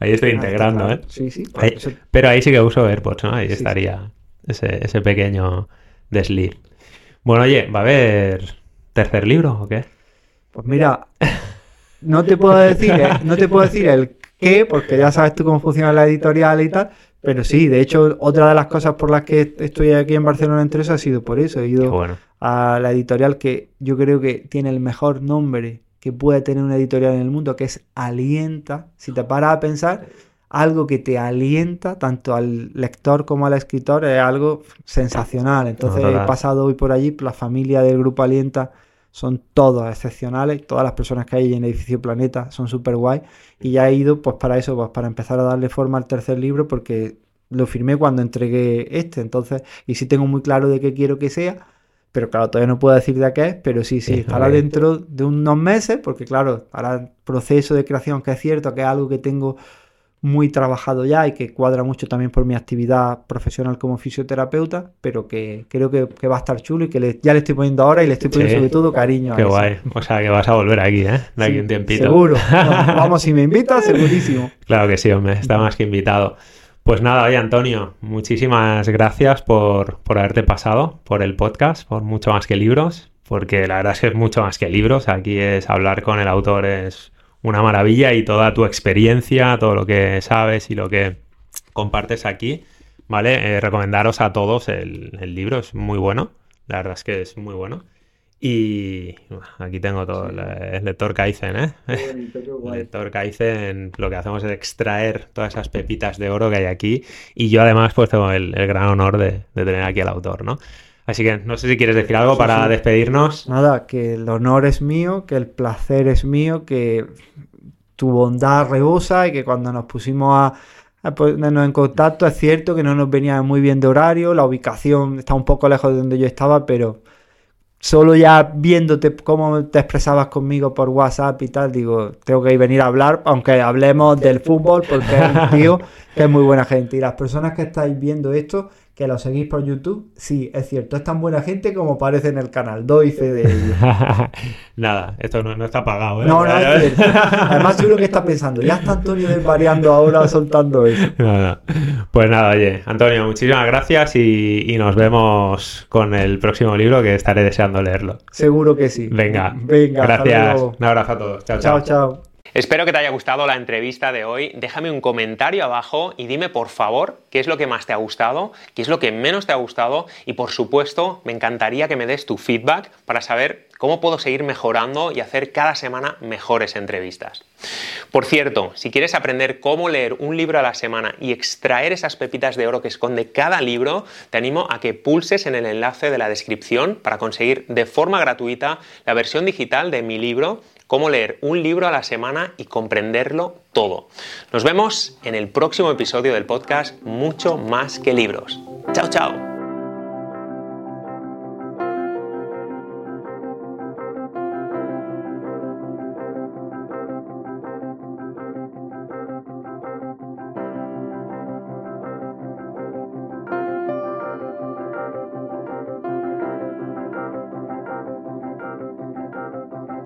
Ahí estoy integrando, claro. ¿eh? Sí, sí. Ahí- Eso- pero ahí sí que uso AirPods, ¿no? Ahí estaría ese, ese pequeño desliz. Bueno, oye, ¿va a haber tercer libro o qué? Pues mira, no te puedo decir, no te puedo decir el qué, porque ya sabes tú cómo funciona la editorial y tal, pero sí, de hecho, otra de las cosas por las que estoy aquí en Barcelona en tres ha sido por eso. He ido bueno. a la editorial que yo creo que tiene el mejor nombre que puede tener una editorial en el mundo, que es Alienta. Si te paras a pensar, algo que te alienta tanto al lector como al escritor es algo sensacional. Entonces No, he pasado hoy por allí, la familia del grupo Alienta son todos excepcionales, todas las personas que hay en el edificio Planeta son súper guay y ya he ido pues para eso, pues para empezar a darle forma al tercer libro porque lo firmé cuando entregué este, entonces, y sí tengo muy claro de qué quiero que sea, pero claro, todavía no puedo decir de qué es, pero sí, sí, estará dentro de unos meses, porque claro, ahora el proceso de creación, que es cierto, que es algo que tengo muy trabajado ya y que cuadra mucho también por mi actividad profesional como fisioterapeuta, pero que creo que, que va a estar chulo y que le- ya le estoy poniendo ahora y le estoy poniendo Sí. sobre todo cariño a Qué eso. guay. O sea, que vas a volver aquí, ¿eh? De aquí un tiempito. Seguro. Vamos, vamos, si me invitas, segurísimo. Claro que sí, hombre, está más que invitado. Pues nada, oye Antonio, muchísimas gracias por, por haberte pasado por el podcast, por mucho más que libros, porque la verdad es que es mucho más que libros. Aquí es hablar con el autor, es una maravilla y toda tu experiencia, todo lo que sabes y lo que compartes aquí, ¿vale? Eh, recomendaros a todos el, el libro, es muy bueno, la verdad es que es muy bueno. Y bueno, aquí tengo todo, el, el lector Kaizen, ¿eh? Lector Kaizen, lo que hacemos es extraer todas esas pepitas de oro que hay aquí. Y yo además pues tengo el, el gran honor de, de tener aquí al autor, ¿no? Así que no sé si quieres decir algo para despedirnos. Nada, que el honor es mío, que el placer es mío, que tu bondad rebosa y que cuando nos pusimos a, a ponernos en contacto es cierto que no nos venía muy bien de horario, la ubicación está un poco lejos de donde yo estaba, pero solo ya viéndote cómo te expresabas conmigo por WhatsApp y tal, digo, tengo que venir a hablar, aunque hablemos del fútbol, porque es un tío que es muy buena gente. Y las personas que estáis viendo esto, que lo seguís por YouTube, sí, es cierto, es tan buena gente como parece en el canal, doy fe de ello. Nada, esto no, no está pagado, ¿eh? No, no, es cierto. Además, seguro que está pensando, ya está Antonio desvariando ahora soltando eso. Nada. Pues nada, oye, Antonio, muchísimas gracias y, y nos vemos con el próximo libro que estaré deseando leerlo. Seguro que sí. Venga, Venga, gracias. Un abrazo a todos. chao. Chao, chao. chao. Espero que te haya gustado la entrevista de hoy. Déjame un comentario abajo y dime por favor qué es lo que más te ha gustado, qué es lo que menos te ha gustado y por supuesto me encantaría que me des tu feedback para saber cómo puedo seguir mejorando y hacer cada semana mejores entrevistas. Por cierto, si quieres aprender cómo leer un libro a la semana y extraer esas pepitas de oro que esconde cada libro, te animo a que pulses en el enlace de la descripción para conseguir de forma gratuita la versión digital de mi libro cómo leer un libro a la semana y comprenderlo todo. Nos vemos en el próximo episodio del podcast Mucho más que libros. Chao, chao.